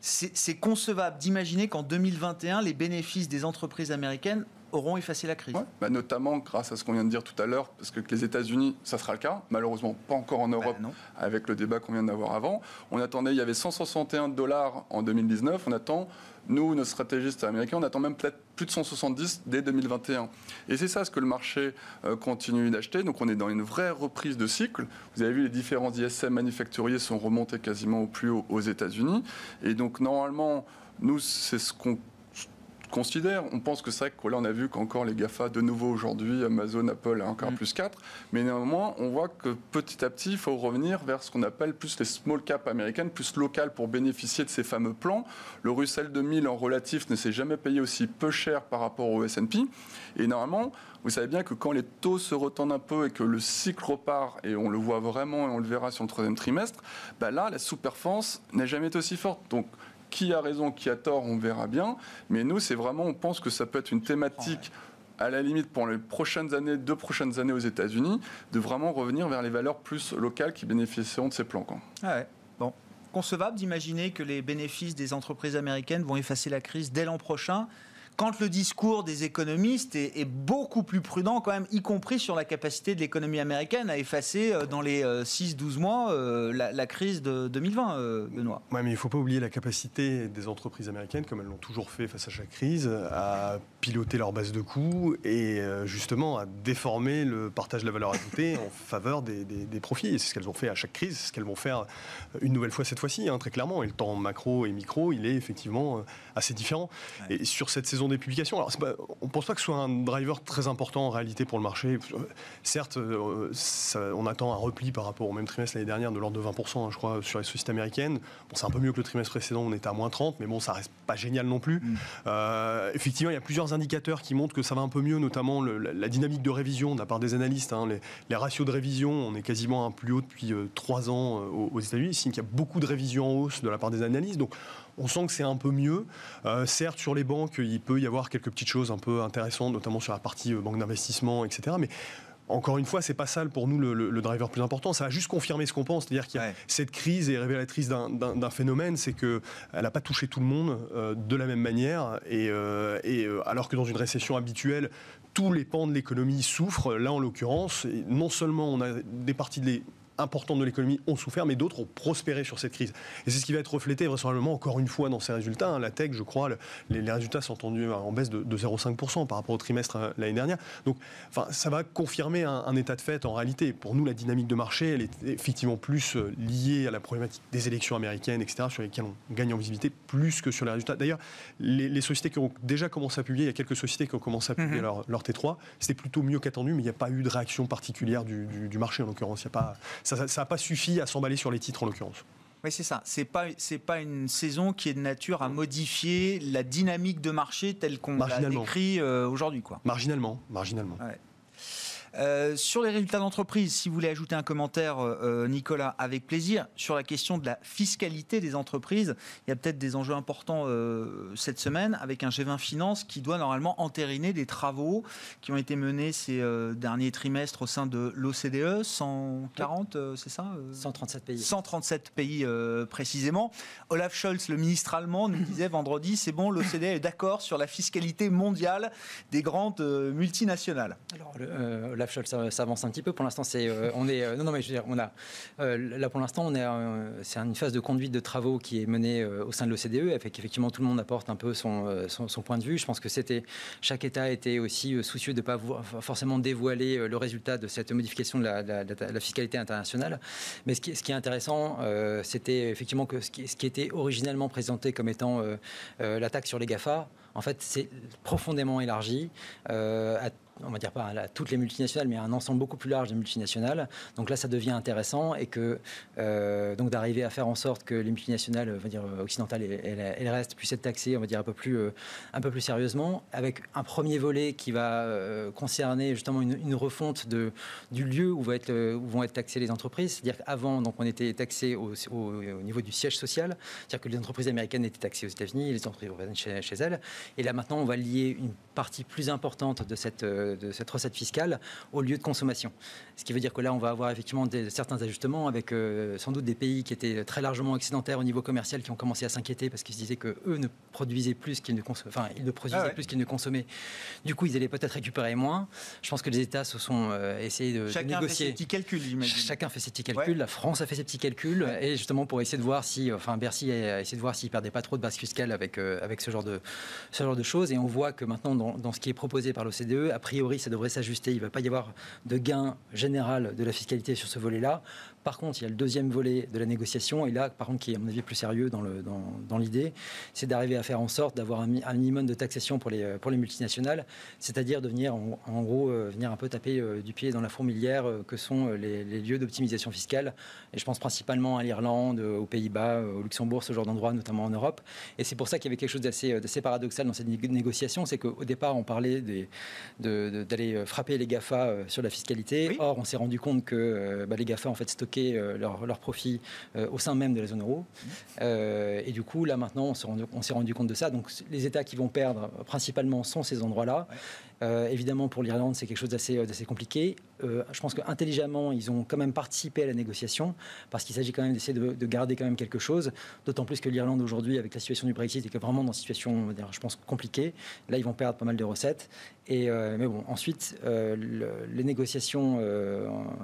Speaker 1: c'est concevable d'imaginer qu'en 2021, les bénéfices des entreprises américaines auront effacé la crise.
Speaker 3: Bah, notamment grâce à ce qu'on vient de dire tout à l'heure, parce que les États-Unis, ça sera le cas. Malheureusement, pas encore en Europe, bah, avec le débat qu'on vient d'avoir avant. On attendait, il y avait 161 dollars en 2019. On attend nous, nos stratégistes américains, on attend même peut-être plus de 170 dès 2021. Et c'est ça ce que le marché euh, continue d'acheter. Donc on est dans une vraie reprise de cycle. Vous avez vu, les différents ISM manufacturiers sont remontés quasiment au plus haut aux États-Unis. Et donc normalement, nous, c'est ce qu'on considère. On pense que c'est vrai que là, on a vu qu'encore les GAFA, de nouveau aujourd'hui, Amazon, Apple, encore mm. plus 4. Mais néanmoins, on voit que petit à petit, il faut revenir vers ce qu'on appelle plus les small caps américaines, plus locales pour bénéficier de ces fameux plans. Le Russell 2000 en relatif ne s'est jamais payé aussi peu cher par rapport au S&P. Et normalement, vous savez bien que quand les taux se retendent un peu et que le cycle repart, et on le voit vraiment et on le verra sur le troisième trimestre, bah là, la sous-performance n'a jamais été aussi forte. Donc, qui a raison, qui a tort, on verra bien. Mais nous, c'est vraiment, on pense que ça peut être une thématique à la limite pour les prochaines années, deux prochaines années aux États-Unis, de vraiment revenir vers les valeurs plus locales qui bénéficieront de ces plans.
Speaker 1: Ah ouais. Bon, concevable d'imaginer que les bénéfices des entreprises américaines vont effacer la crise dès l'an prochain quand le discours des économistes est, beaucoup plus prudent quand même, y compris sur la capacité de l'économie américaine à effacer euh, dans les 6-12 euh, mois euh, la, crise de 2020, Benoît.
Speaker 4: Oui, mais il ne faut pas oublier la capacité des entreprises américaines, comme elles l'ont toujours fait face à chaque crise, à piloter leur base de coûts et justement à déformer le partage de la valeur ajoutée en faveur des, profits. Et c'est ce qu'elles ont fait à chaque crise, c'est ce qu'elles vont faire une nouvelle fois cette fois-ci, hein, très clairement. Et le temps macro et micro, il est effectivement assez différent. Et sur cette saison des publications. Alors, on ne pense pas que ce soit un driver très important en réalité pour le marché. Certes, euh, on attend un repli par rapport au même trimestre l'année dernière de l'ordre de 20%, hein, je crois, sur les sociétés américaines. Bon, c'est un peu mieux que le trimestre précédent, on était à moins 30, mais bon, ça reste pas génial non plus. Mm. Euh, effectivement, il y a plusieurs indicateurs qui montrent que ça va un peu mieux, notamment la, dynamique de révision de la part des analystes. Hein. les, ratios de révision, on est quasiment un plus haut depuis euh, trois ans aux, aux États-Unis, signe qu'il y a beaucoup de révisions en hausse de la part des analystes. Donc, on sent que c'est un peu mieux. certes, sur les banques, il peut y avoir quelques petites choses un peu intéressantes, notamment sur la partie banque d'investissement, etc. Mais encore une fois, c'est pas ça pour nous le, driver plus important. Ça a juste confirmé ce qu'on pense, c'est-à-dire qu'il y a cette crise est révélatrice d'un phénomène, c'est que elle n'a pas touché tout le monde euh, de la même manière, et, euh, euh, alors que dans une récession habituelle, tous les pans de l'économie souffrent. Là, en l'occurrence, non seulement on a des parties de importantes de l'économie ont souffert, mais d'autres ont prospéré sur cette crise. Et c'est ce qui va être reflété vraisemblablement encore une fois dans ces résultats. Hein. La tech, je crois, les, résultats sont tendus en baisse de, 0,5% par rapport au trimestre euh, l'année dernière. Donc, enfin, ça va confirmer un, état de fait en réalité. Pour nous, la dynamique de marché, elle est effectivement plus euh, liée à la problématique des élections américaines, etc., sur lesquelles on gagne en visibilité plus que sur les résultats. D'ailleurs, les, sociétés qui ont déjà commencé à publier, il y a quelques sociétés qui ont commencé à publier mhm. leur, T3, c'était plutôt mieux qu'attendu, mais il n'y a pas eu de réaction particulière du, du marché en l'occurrence. Il n'y a pas ça n'a pas suffi à s'emballer sur les titres en l'occurrence.
Speaker 1: Oui, c'est ça. C'est pas c'est pas une saison qui est de nature à modifier la dynamique de marché telle qu'on l'a décrit euh, aujourd'hui, quoi.
Speaker 4: Marginalement, marginalement.
Speaker 1: Euh, sur les résultats d'entreprise, si vous voulez ajouter un commentaire, euh, euh, Nicolas, avec plaisir. Sur la question de la fiscalité des entreprises, il y a peut-être des enjeux importants cette semaine avec un G20 Finance qui doit normalement entériner des travaux qui ont été menés ces derniers trimestres au sein de l'OCDE. 140, c'est ça
Speaker 5: 137 pays.
Speaker 1: 137 pays précisément. Olaf Scholz, le ministre allemand, nous disait vendredi c'est bon, l'OCDE est d'accord sur la fiscalité mondiale des grandes multinationales.
Speaker 5: Alors, Olaf ça, avance un petit peu. Pour l'instant, c'est, euh, on est, euh, non, non, mais je veux dire, on a, euh, là pour l'instant, on est, c'est une phase de conduite de travaux qui est menée au sein de l'OCDE, avec qu'effectivement tout le monde apporte un peu son, point de vue. Je pense que c'était, chaque État était aussi soucieux de ne pas forcément dévoiler le résultat de cette modification de la, fiscalité internationale. Mais ce qui, est intéressant, c'était effectivement que ce qui, était originellement présenté comme étant la taxe sur les GAFA, en fait, c'est profondément élargi à on va dire pas à toutes les multinationales, mais à un ensemble beaucoup plus large de multinationales. Donc là, ça devient intéressant et que euh, donc d'arriver à faire en sorte que les multinationales, on va dire occidentales, elles, restent puissent être taxées, on va dire un peu plus, euh, un peu plus sérieusement, avec un premier volet qui va euh, concerner justement une, refonte de, du lieu où, va être, où, vont être taxées les entreprises. C'est-à-dire qu'avant, donc on était taxé au, niveau du siège social, c'est-à-dire que les entreprises américaines étaient taxées aux États-Unis, les entreprises européennes chez elles. Et là maintenant, on va lier une partie plus importante de cette de cette recette fiscale au lieu de consommation. Ce qui veut dire que là, on va avoir effectivement des, certains ajustements avec euh, sans doute des pays qui étaient très largement excédentaires au niveau commercial qui ont commencé à s'inquiéter parce qu'ils se disaient que eux ne produisaient plus qu'ils ne consommaient, enfin, ils ne produisaient ah plus qu'ils ne consommaient. Du coup, ils allaient peut-être récupérer moins. Je pense que les États se sont euh, essayés de,
Speaker 1: Chacun
Speaker 5: négocier.
Speaker 1: Fait ses petits calculs.
Speaker 5: Chacun fait ses petits calculs. La France a fait ses petits calculs et justement pour essayer de voir si, enfin, Bercy a essayé de voir s'il perdait pas trop de base fiscale avec euh, avec ce genre de ce genre de choses. Et on voit que maintenant, dans, dans ce qui est proposé par l'OCDE, a priori, ça devrait s'ajuster. Il ne va pas y avoir de gain général de la fiscalité sur ce volet-là. Par contre, il y a le deuxième volet de la négociation, et là, par contre, qui est à mon avis plus sérieux dans, le, dans, l'idée, c'est d'arriver à faire en sorte d'avoir un, minimum de taxation pour les, pour les multinationales, c'est-à-dire de venir, en, gros, euh, venir un peu taper euh, du pied dans la fourmilière euh, que sont les, lieux d'optimisation fiscale. Et je pense principalement à l'Irlande, aux Pays-Bas, au Luxembourg, ce genre d'endroits, notamment en Europe. Et c'est pour ça qu'il y avait quelque chose d'assez, paradoxal dans cette négociation, c'est qu'au départ, on parlait d'aller frapper les GAFA sur la fiscalité. Or, on s'est rendu compte que bah, les GAFA, en fait, stockaient euh, leurs leur profits euh, au sein même de la zone euro. Euh, et du coup, là maintenant, on s'est rendu, rendu, compte de ça. Donc les États qui vont perdre principalement sont ces endroits-là. Euh, évidemment, pour l'Irlande, c'est quelque chose d'assez euh, compliqué. Euh, je pense qu'intelligemment, ils ont quand même participé à la négociation parce qu'il s'agit quand même d'essayer de, garder quand même quelque chose. D'autant plus que l'Irlande aujourd'hui, avec la situation du Brexit, est vraiment dans une situation, je pense, compliquée. Là, ils vont perdre pas mal de recettes. Et, mais bon, ensuite, les négociations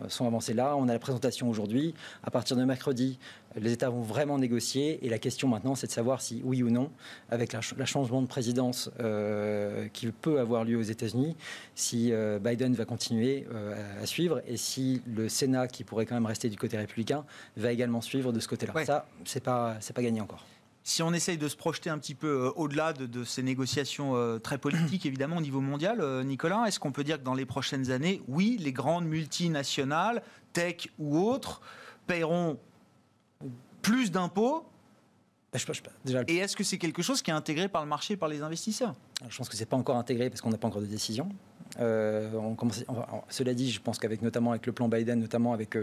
Speaker 5: sont avancées là. On a la présentation aujourd'hui. À partir de mercredi, les États vont vraiment négocier. Et la question maintenant, c'est de savoir si, oui ou non, avec le changement de présidence qui peut avoir lieu aux États unis si euh, Biden va continuer euh, à suivre et si le Sénat, qui pourrait quand même rester du côté républicain, va également suivre de ce côté-là. Ça, c'est pas, c'est pas gagné encore.
Speaker 1: Si on essaye de se projeter un petit peu euh, au-delà de, ces négociations très politiques, évidemment, au niveau mondial, Nicolas, est-ce qu'on peut dire que dans les prochaines années, oui, les grandes multinationales, tech ou autres, paieront plus d'impôts. Bah, Et est-ce que c'est quelque chose qui est intégré par le marché, par les investisseurs?
Speaker 5: Je pense que ce n'est pas encore intégré parce qu'on n'a pas encore de décision. On commence, cela dit, je pense qu'avec notamment avec le plan Biden, notamment avec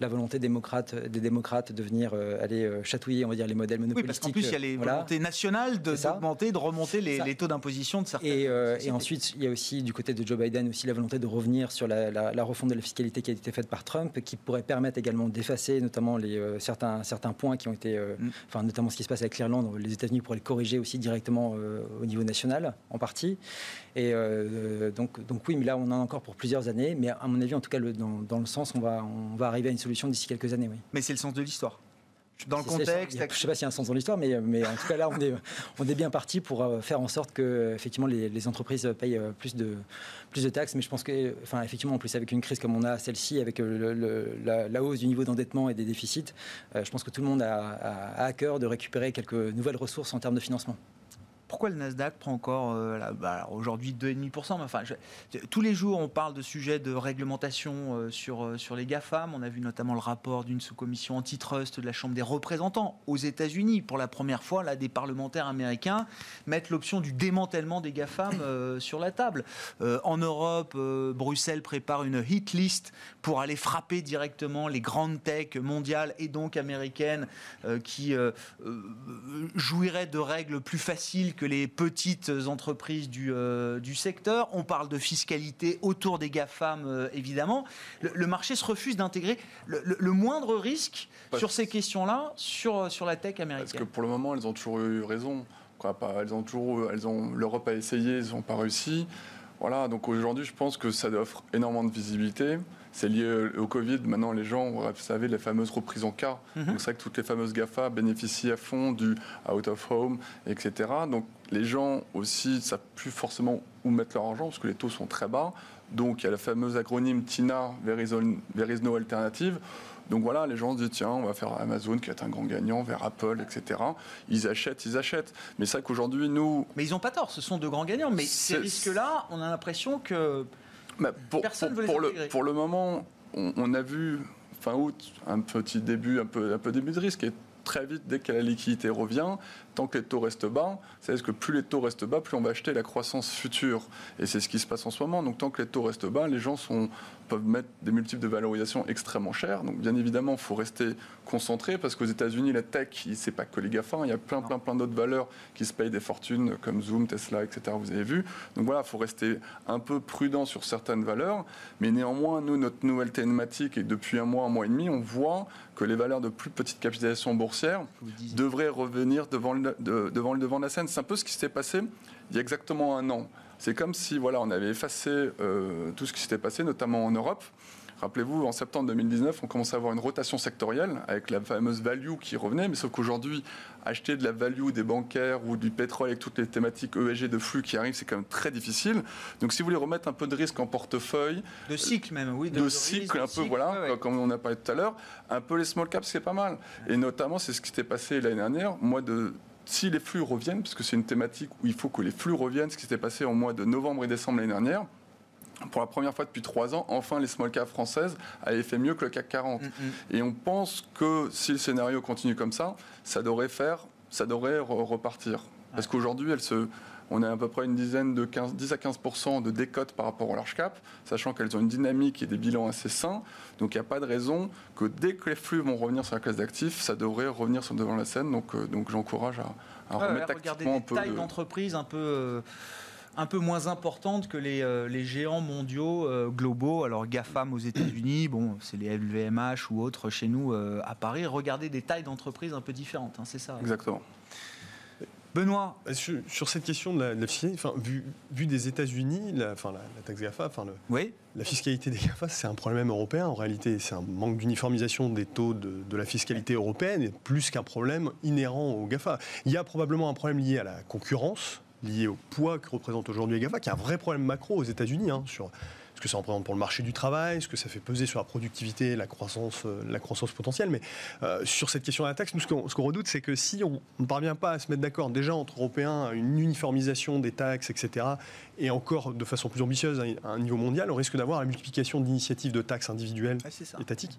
Speaker 5: la volonté démocrate, des démocrates de venir aller chatouiller, on va dire, les modèles monopolistiques.
Speaker 1: Oui, parce qu'en plus, il y a les volontés nationales d'augmenter, de, remonter les, taux d'imposition de certains.
Speaker 5: Et, et, ensuite, il y a aussi du côté de Joe Biden aussi la volonté de revenir sur la, la, refonte de la fiscalité qui a été faite par Trump, qui pourrait permettre également d'effacer notamment les, certains, certains points qui ont été, mm. enfin notamment ce qui se passe avec l'Irlande, les États-Unis pourraient le corriger aussi directement au niveau national, en partie. Et euh, donc, donc oui, mais là, on en a encore pour plusieurs années. Mais à mon avis, en tout cas, le, dans, dans, le sens, on va, on va arriver à une solution d'ici quelques années. Oui.
Speaker 1: Mais c'est le sens de l'histoire dans le contexte.
Speaker 5: Je ne sais pas s'il y a un sens dans l'histoire, mais, mais en tout cas là, on est, on est bien parti pour euh, faire en sorte que effectivement les, les, entreprises payent euh, plus de, plus de taxes. Mais je pense que, enfin, effectivement, en plus avec une crise comme on a celle-ci, avec le, la, hausse du niveau d'endettement et des déficits, je pense que tout le monde a, a, à cœur de récupérer quelques nouvelles ressources en termes de financement
Speaker 1: pourquoi le Nasdaq prend encore euh, bah, aujourd'hui 2,5% mais enfin, Tous les jours, on parle de sujets de réglementation euh, sur, euh, sur les GAFAM. On a vu notamment le rapport d'une sous-commission antitrust de la Chambre des représentants aux États-Unis. Pour la première fois, là, des parlementaires américains mettent l'option du démantèlement des GAFAM sur la table. en Europe, Bruxelles prépare une hit list pour aller frapper directement les grandes tech mondiales et donc américaines qui jouiraient de règles plus faciles que les petites entreprises du, euh, du secteur. On parle de fiscalité autour des GAFAM, euh, évidemment. Le, marché se refuse d'intégrer le, moindre risque sur ces questions-là, sur, sur la tech américaine.
Speaker 3: Parce que pour le moment, elles ont toujours eu raison. Quoi, pas, elles ont toujours, elles ont, l'Europe a essayé, ils n'ont pas réussi. Voilà, donc aujourd'hui, je pense que ça offre énormément de visibilité. C'est lié au Covid. Maintenant, les gens, vous savez, les fameuses reprises en cas. Mhm. Donc, c'est vrai que toutes les fameuses GAFA bénéficient à fond du out of home, etc. Donc, les gens aussi ne savent plus forcément où mettre leur argent parce que les taux sont très bas. Donc, il y a la fameuse acronyme TINA, There is no alternative? Donc voilà, les gens se disent tiens, on va faire Amazon qui est un grand gagnant, vers Apple, etc. Ils achètent, ils achètent. Mais c'est vrai qu'aujourd'hui, nous.
Speaker 1: Mais ils n'ont pas tort, ce sont de grands gagnants. Mais ces risques-là, on a l'impression que
Speaker 3: bah, pour, pour, le, pour le moment, on, a vu fin août un petit début, un peu, un peu début de risque. Et très vite, dès que la liquidité revient, tant que les taux restent bas, c'est que plus les taux restent bas, plus on va acheter la croissance future. Et c'est ce qui se passe en ce moment. Donc tant que les taux restent bas, les gens sont, peuvent mettre des multiples de valorisation extrêmement chers. Donc bien évidemment, il faut rester concentré parce qu'aux États-Unis, la tech, c'est pas que les GAFA, il y a plein, plein, plein d'autres valeurs qui se payent des fortunes comme Zoom, Tesla, etc. Vous avez vu. Donc voilà, il faut rester un peu prudent sur certaines valeurs. Mais néanmoins, nous, notre nouvelle thématique, et depuis un mois, un mois et demi, on voit que les valeurs de plus petite capitalisation boursière devraient revenir devant le, devant le devant de la scène. C'est un peu ce qui s'était passé il y a exactement un an. C'est comme si voilà, on avait effacé euh, tout ce qui s'était passé, notamment en Europe. Rappelez-vous, en septembre 2019, on commençait à avoir une rotation sectorielle avec la fameuse value qui revenait, mais sauf qu'aujourd'hui, acheter de la value des bancaires ou du pétrole avec toutes les thématiques ESG de flux qui arrivent, c'est quand même très difficile. Donc si vous voulez remettre un peu de risque en portefeuille...
Speaker 1: De cycle même, oui.
Speaker 3: De, cycle, un peu, voilà, comme on a parlé tout à l'heure, un peu les small caps, c'est pas mal. Et notamment, c'est ce qui s'était passé l'année dernière. Moi, de, si les flux reviennent, parce que c'est une thématique où il faut que les flux reviennent, ce qui s'était passé au mois de novembre et décembre l'année dernière, pour la première fois depuis trois ans, enfin les small caps françaises avaient fait mieux que le CAC 40. Mm, mm. Et on pense que si le scénario continue comme ça, ça devrait faire, ça devrait repartir. Parce qu'aujourd'hui, elle se, on a à peu près une dizaine de 15, 10 à 15 de décote par rapport au large cap, sachant qu'elles ont une dynamique et des bilans assez sains. Donc il n'y a pas de raison que dès que les flux vont revenir sur la classe d'actifs, ça devrait revenir sur devant la scène. Donc, euh, donc j'encourage à, remettre
Speaker 1: activement un peu. Taille d'entreprise un peu. Euh, un peu moins importante que les, euh, les géants mondiaux globaux. Alors GAFAM aux États-Unis, bon, c'est les LVMH ou autres chez nous à Paris. Regardez des tailles d'entreprises un peu différentes, hein, c'est ça
Speaker 3: Exactement.
Speaker 1: Benoît
Speaker 4: bah, sur, cette question de la, fiscalité, enfin, vu, vu, des États-Unis, la, enfin, la, taxe GAFA, enfin, le,
Speaker 1: oui.
Speaker 4: la fiscalité des GAFA, c'est un problème européen. En réalité, c'est un manque d'uniformisation des taux de, de, la fiscalité européenne, plus qu'un problème inhérent aux GAFA. Il y a probablement un problème lié à la concurrence, lié au poids que représente aujourd'hui les GAFA, qui est un vrai problème macro aux États-unis hein, sur ce que ça représente pour le marché du travail, ce que ça fait peser sur la productivité, la croissance, euh, la croissance potentielle. Mais euh, sur cette question de la taxe, nous, ce qu'on redoute, c'est que si on ne parvient pas à se mettre d'accord déjà entre Européens, une uniformisation des taxes, etc., et encore de façon plus ambitieuse à un niveau mondial, on risque d'avoir la multiplication d'initiatives de taxes individuelles étatiques.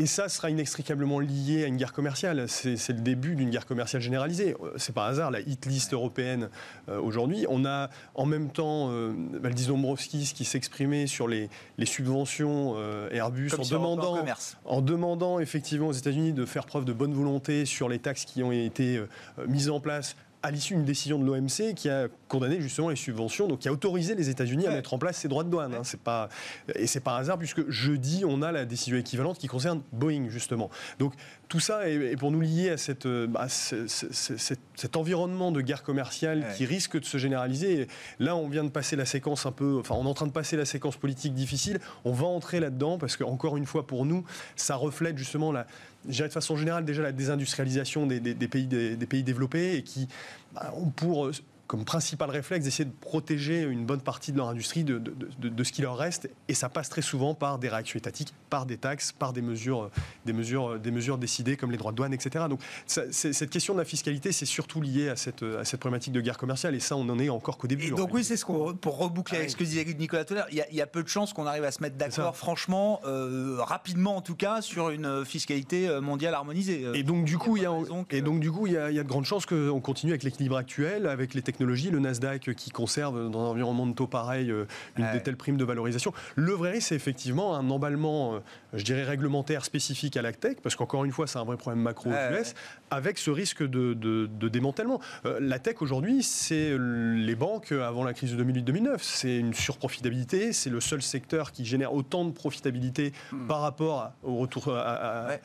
Speaker 4: Et ça sera inextricablement lié à une guerre commerciale. C'est le début d'une guerre commerciale généralisée. C'est pas hasard la hit list européenne euh, aujourd'hui. On a en même temps euh, Valdis Dombrovskis qui s'exprimait sur les, subventions euh, Airbus en demandant, en demandant effectivement aux États-Unis de faire preuve de bonne volonté sur les taxes qui ont été mises en place à l'issue d'une décision de l'OMC qui a condamné justement les subventions, donc qui a autorisé les États-Unis à mettre en place ces droits de douane. Hein. C'est pas, et c'est pas un hasard puisque jeudi on a la décision équivalente qui concerne Boeing justement. Donc tout ça est, pour nous lier à cette, bah, cet environnement de guerre commerciale qui risque de se généraliser. là, on vient de passer la séquence un peu, enfin, on est en train de passer la séquence politique difficile. On va entrer là-dedans parce que encore une fois, pour nous, ça reflète justement la de façon générale déjà la désindustrialisation des, pays, développés et qui bah, ont pour comme principal réflexe d'essayer de protéger une bonne partie de leur industrie de, de, ce qui leur reste. Et ça passe très souvent par des réactions étatiques, par des taxes, par des mesures, des mesures, des mesures décidées comme les droits de douane, etc. Donc cette question de la fiscalité, c'est surtout lié à cette, à cette problématique de guerre commerciale. Et ça, on n'en est encore qu'au début.
Speaker 1: Et donc oui, c'est ce qu'on pour reboucler avec ce que disait Nicolas tout il, y, a peu de chances qu'on arrive à se mettre d'accord, franchement, euh, rapidement en tout cas, sur une fiscalité euh, mondiale harmonisée.
Speaker 4: Et donc du coup, il y a, et donc du coup, il y a, il y a de grandes chances qu'on continue avec l'équilibre actuel, avec les technologies le Nasdaq qui conserve dans un environnement de taux pareil euh, une ouais. telle prime de valorisation. Le vrai risque, c'est effectivement un emballement, euh, je dirais, réglementaire spécifique à la tech, parce qu'encore une fois, c'est un vrai problème macro aux US, avec ce risque de, démantèlement. Euh, la tech aujourd'hui, c'est les banques avant la crise de 2008-2009. C'est une surprofitabilité, c'est le seul secteur qui génère autant de profitabilité hmm. par rapport au retour à,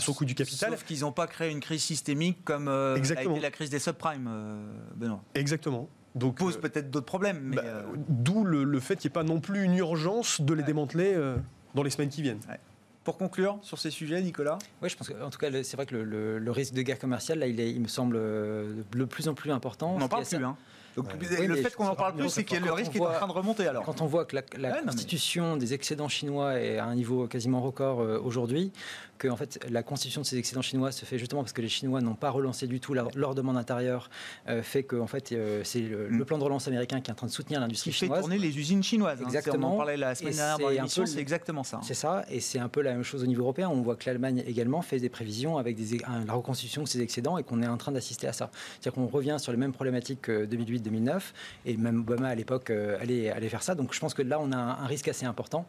Speaker 4: son coût du capital.
Speaker 1: Sauf qu'ils n'ont pas créé une crise systémique comme a été la crise des subprimes, Benoît.
Speaker 4: Exactement.
Speaker 1: Donc, pose euh, peut-être d'autres problèmes.
Speaker 4: Bah, euh, d'où le, fait qu'il n'y ait pas non plus une urgence de les démanteler euh, dans les semaines qui viennent.
Speaker 1: Pour conclure sur ces sujets, Nicolas
Speaker 5: Oui, je pense qu'en tout cas, c'est vrai que le, risque de guerre commerciale, là, il, est, il me semble de plus en plus important.
Speaker 1: On n'en parle plus, hein donc le fait qu'on en parle plus, c'est que le risque est en train de remonter alors.
Speaker 5: Quand on voit que la, constitution des excédents chinois est à un niveau quasiment record aujourd'hui, que en fait, la constitution de ces excédents chinois se fait justement parce que les Chinois n'ont pas relancé du tout leur, demande intérieure, euh, fait que en fait, euh, c'est mm. le, plan de relance américain qui est en train de soutenir l'industrie chinoise.
Speaker 1: fait tourner les usines chinoises.
Speaker 5: Hein. Exactement.
Speaker 1: on en parlait la semaine dernière dans l'émission, c'est exactement ça.
Speaker 5: C'est ça, et c'est un peu la même chose au niveau européen. On voit que l'Allemagne également fait des prévisions avec des, la reconstitution de ses excédents et qu'on est en train d'assister à ça. C'est-à-dire qu'on revient sur les mêmes problématiques que 2008-2009, et même Obama à l'époque euh, allait, faire ça. Donc je pense que là, on a un, risque assez important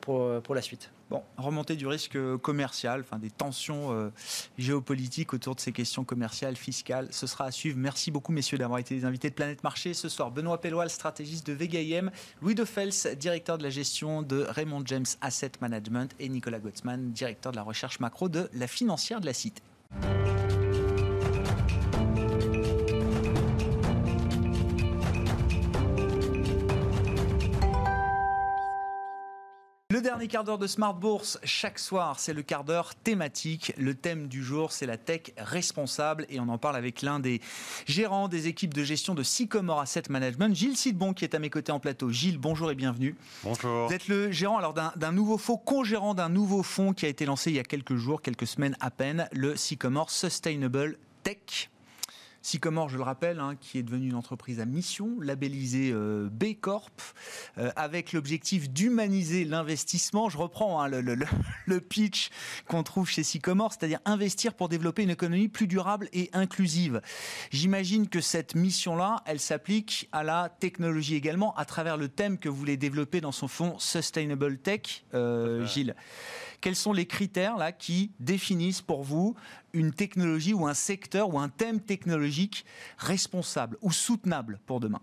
Speaker 5: pour, pour la suite.
Speaker 1: Bon, remontée du risque commercial, enfin des tensions euh, géopolitiques autour de ces questions commerciales, fiscales, ce sera à suivre. Merci beaucoup, messieurs, d'avoir été les invités de Planète Marché ce soir. Benoît Pelloal, stratégiste de VGIM, Louis de Fels, directeur de la gestion de Raymond James Asset Management, et Nicolas Gottsman, directeur de la recherche macro de la financière de la Cité. Le dernier quart d'heure de Smart Bourse, chaque soir, c'est le quart d'heure thématique. Le thème du jour, c'est la tech responsable. Et on en parle avec l'un des gérants des équipes de gestion de Sycomore Asset Management, Gilles Sidbon, qui est à mes côtés en plateau. Gilles, bonjour et bienvenue.
Speaker 6: Bonjour.
Speaker 1: Vous êtes le gérant alors d'un nouveau fonds, co-gérant d'un nouveau fonds qui a été lancé il y a quelques jours, quelques semaines à peine, le Sycomore Sustainable Tech. Sycomore, je le rappelle, hein, qui est devenue une entreprise à mission, labellisée euh, B Corp, euh, avec l'objectif d'humaniser l'investissement. Je reprends hein, le, pitch qu'on trouve chez Sycomore, c'est-à-dire investir pour développer une économie plus durable et inclusive. J'imagine que cette mission-là, elle s'applique à la technologie également, à travers le thème que vous voulez développer dans son fonds Sustainable Tech, euh, Gilles. Quels sont les critères là qui définissent pour vous une technologie ou un secteur ou un thème technologique responsable ou soutenable pour demain?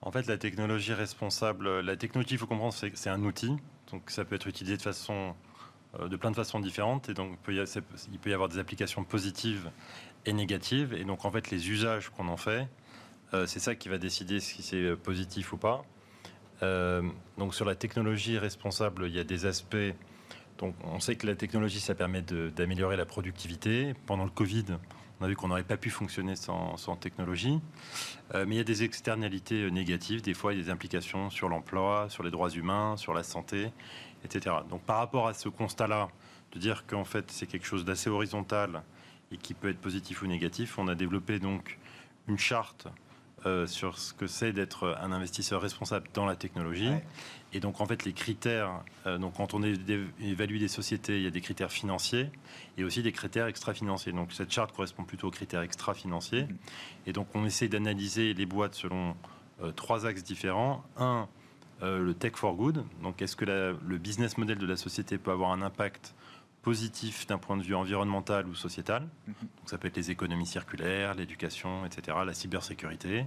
Speaker 6: En fait, la technologie responsable, la technologie, il faut comprendre, c'est un outil. Donc ça peut être utilisé de façon euh, de plein de façons différentes. Et donc il peut y avoir des applications positives et négatives. Et donc en fait les usages qu'on en fait euh, c'est ça qui va décider si c'est positif ou pas. Euh, donc sur la technologie responsable il y a des aspects donc on sait que la technologie, ça permet d'améliorer la productivité. Pendant le Covid, on a vu qu'on n'aurait pas pu fonctionner sans, technologie. Euh, mais il y a des externalités euh, négatives. Des fois, il y a des implications sur l'emploi, sur les droits humains, sur la santé, etc. Donc par rapport à ce constat-là, de dire qu'en fait c'est quelque chose d'assez horizontal et qui peut être positif ou négatif, on a développé donc une charte sur ce que c'est d'être un investisseur responsable dans la technologie. Et donc, en fait, les critères, euh, donc quand on évalue des sociétés, il y a des critères financiers et aussi des critères extra-financiers. Donc, cette charte correspond plutôt aux critères extra-financiers. Mm-hmm. Et donc, on essaie d'analyser les boîtes selon euh, trois axes différents. Un, euh, le tech for good. Donc, est-ce que le business model de la société peut avoir un impact positif d'un point de vue environnemental ou sociétal mm-hmm. Donc, ça peut être les économies circulaires, l'éducation, etc., la cybersécurité.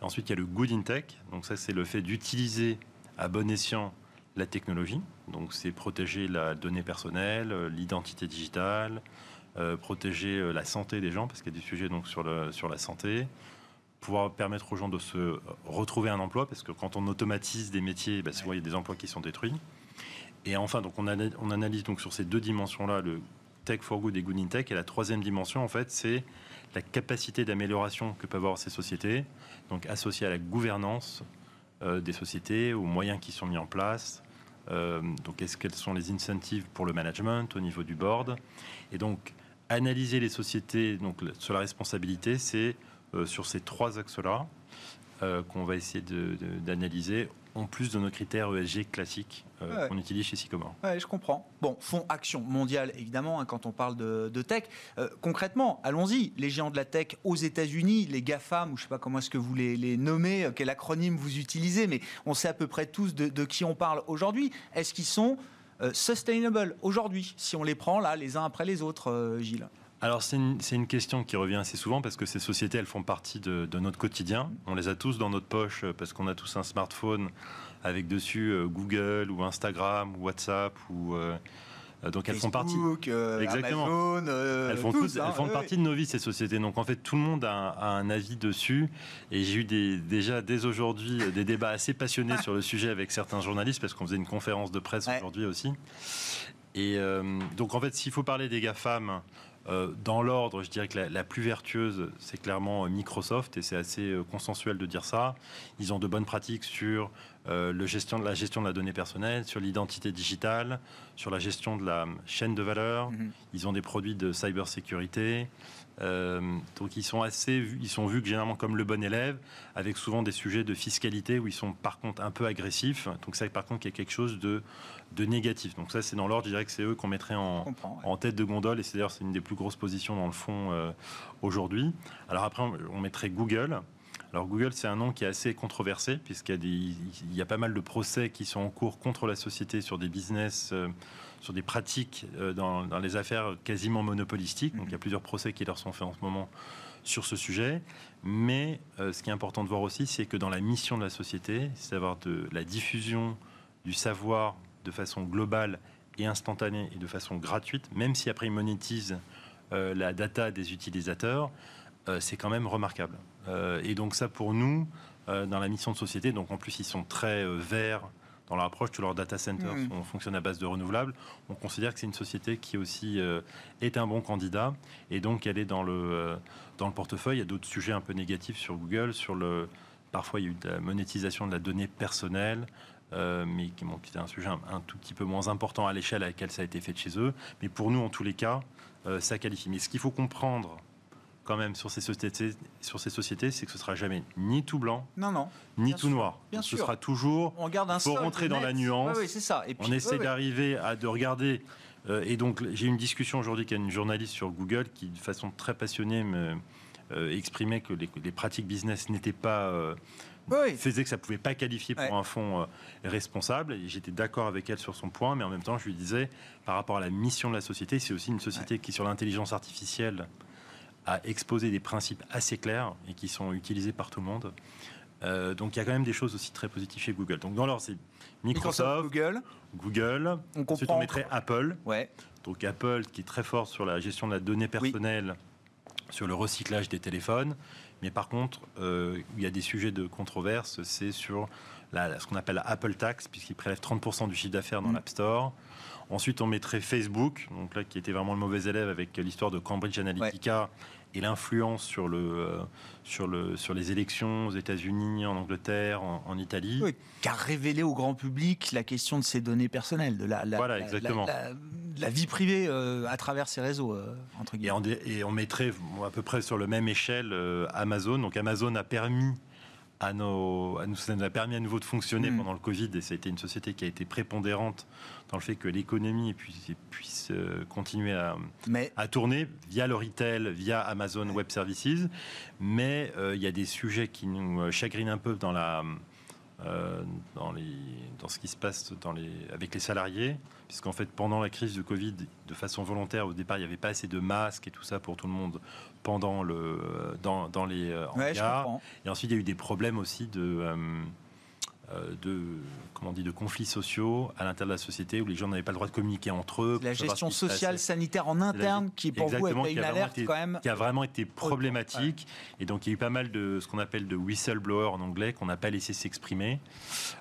Speaker 6: Ensuite, il y a le good in tech. Donc, ça, c'est le fait d'utiliser à bon escient la technologie. Donc c'est protéger la donnée personnelle, euh, l'identité digitale, euh, protéger euh, la santé des gens, parce qu'il y a des sujets donc, sur, le, sur la santé, pouvoir permettre aux gens de se retrouver un emploi, parce que quand on automatise des métiers, bah, souvent il y a des emplois qui sont détruits. Et enfin, donc on, analyse, on analyse donc sur ces deux dimensions-là, le tech for good et good in tech. Et la troisième dimension, en fait, c'est la capacité d'amélioration que peuvent avoir ces sociétés, donc associée à la gouvernance, des sociétés, aux moyens qui sont mis en place. Euh, donc, est-ce quels sont les incentives pour le management au niveau du board? Et donc, analyser les sociétés donc, sur la responsabilité, c'est euh, sur ces trois axes-là qu'on va essayer d'analyser en plus de nos critères ESG classiques euh, qu'on utilise chez Sycomore.
Speaker 1: Oui, je comprends. Bon, fonds action mondiale, évidemment, hein, quand on parle de, tech. Euh, concrètement, allons-y, les géants de la tech aux États-Unis, les GAFAM, ou je ne sais pas comment est-ce que vous les, les nommez, euh, quel acronyme vous utilisez, mais on sait à peu près tous de, qui on parle aujourd'hui. Est-ce qu'ils sont sustainable aujourd'hui, si on les prend là les uns après les autres, Gilles?
Speaker 6: Alors c'est une, question qui revient assez souvent parce que ces sociétés, elles font partie de, notre quotidien. On les a tous dans notre poche euh, parce qu'on a tous un smartphone avec dessus euh, Google ou Instagram ou WhatsApp ou euh,
Speaker 1: donc elles font partie
Speaker 6: exactement. Elles font, elles hein, font partie de nos vies ces sociétés. Donc en fait tout le monde a, un avis dessus. Et j'ai eu des, déjà dès aujourd'hui des débats assez passionnés sur le sujet avec certains journalistes parce qu'on faisait une conférence de presse aujourd'hui aussi. Et donc en fait s'il faut parler des GAFAM euh, dans l'ordre, je dirais que la, plus vertueuse, c'est clairement euh, Microsoft, et c'est assez euh, consensuel de dire ça. Ils ont de bonnes pratiques sur gestion de la gestion de la donnée personnelle, sur l'identité digitale, sur la gestion de la chaîne de valeur. Mm-hmm. Ils ont des produits de cybersécurité. Euh, donc ils sont assez, ils sont vus généralement comme le bon élève, avec souvent des sujets de fiscalité où ils sont par contre un peu agressifs. Donc ça, par contre, il y a quelque chose de, de négatif. Donc ça, c'est dans l'ordre. Je dirais que c'est eux qu'on mettrait en, en, tête de gondole, et c'est d'ailleurs c'est une des plus grosses positions dans le fond euh, aujourd'hui. Alors après, on, mettrait Google. Alors Google, c'est un nom qui est assez controversé puisqu'il y a, des, il y a pas mal de procès qui sont en cours contre la société sur des business. Euh, sur des pratiques euh, dans, les affaires quasiment monopolistiques. Donc il y a plusieurs procès qui leur sont faits en ce moment sur ce sujet. Mais euh, ce qui est important de voir aussi, c'est que dans la mission de la société, c'est d'avoir de la diffusion du savoir de façon globale et instantanée et de façon gratuite, même si après ils monétisent euh, la data des utilisateurs, c'est quand même remarquable. et donc ça pour nous, dans la mission de société, donc en plus ils sont très verts dans leur approche, tous leurs data centers mm. fonctionnent à base de renouvelables. On considère que c'est une société qui aussi euh, est un bon candidat et donc elle est dans le, euh, dans le portefeuille. Il y a d'autres sujets un peu négatifs sur Google, sur le parfois il y a eu de la monétisation de la donnée personnelle. Euh, mais qui, bon, un sujet un, tout petit peu moins important à l'échelle à laquelle ça a été fait chez eux. Mais pour nous, en tous les cas, ça qualifie. Mais ce qu'il faut comprendre quand même sur ces sociétés, sur ces sociétés, c'est que ce sera jamais ni tout blanc,
Speaker 1: non, non,
Speaker 6: ni tout noir.
Speaker 1: Bien
Speaker 6: ce sera toujours.
Speaker 1: On garde un.
Speaker 6: Faut rentrer dans la nuance.
Speaker 1: c'est ça.
Speaker 6: Et puis, on essaie d'arriver à de regarder. Euh, et donc, j'ai une discussion aujourd'hui avec une journaliste sur Google qui, de façon très passionnée, me euh, exprimait que les, pratiques business n'étaient pas euh, faisait que ça pouvait pas qualifier pour un fonds responsable. Et j'étais d'accord avec elle sur son point, mais en même temps, je lui disais, par rapport à la mission de la société, c'est aussi une société qui, sur l'intelligence artificielle, à exposer des principes assez clairs et qui sont utilisés par tout le monde. Euh, donc il y a quand même des choses aussi très positives chez Google. Donc dans l'ordre, c'est Microsoft,
Speaker 1: Google.
Speaker 6: Google. On Ensuite, on mettrait Apple.
Speaker 1: Ouais.
Speaker 6: Donc Apple qui est très fort sur la gestion de la donnée personnelle, sur le recyclage des téléphones. Mais par contre, euh, il y a des sujets de controverse, c'est sur la, ce qu'on appelle la Apple Tax, puisqu'il prélève 30% du chiffre d'affaires dans mm. l'App Store. Ensuite, on mettrait Facebook, donc là qui était vraiment le mauvais élève avec l'histoire de Cambridge Analytica et l'influence sur, le, euh, sur, le, sur les élections aux États-Unis, en Angleterre, en, Italie.
Speaker 1: Oui, qui a révélé au grand public la question de ses données personnelles, de la,
Speaker 6: voilà, exactement.
Speaker 1: la vie privée à travers ces réseaux, entre
Speaker 6: guillemets. Et on, mettrait à peu près sur le même échelle Amazon. Donc Amazon a permis à nos, à nous, ça nous a permis à nouveau de fonctionner mm. pendant le Covid et ça a été une société qui a été prépondérante dans le fait que l'économie puisse, puisse euh, continuer à, à, tourner via le retail, via Amazon Web Services. Mais euh, il y a des sujets qui nous euh, chagrinent un peu dans la euh, dans, les, dans ce qui se passe dans les, avec les salariés, puisqu'en fait, pendant la crise de Covid, de façon volontaire, au départ, il n'y avait pas assez de masques et tout ça pour tout le monde pendant le, dans, dans les
Speaker 1: ouais,
Speaker 6: Et ensuite, il y a eu des problèmes aussi de. Euh, euh, de, comment on dit, de conflits sociaux à l'intérieur de la société où les gens n'avaient pas le droit de communiquer entre eux.
Speaker 1: La gestion sociale, sanitaire en interne qui, pour vous, a une alerte quand même.
Speaker 6: Qui a vraiment été problématique. Et donc, il y a eu pas mal de ce qu'on appelle de whistleblowers en anglais qu'on n'a pas laissé s'exprimer.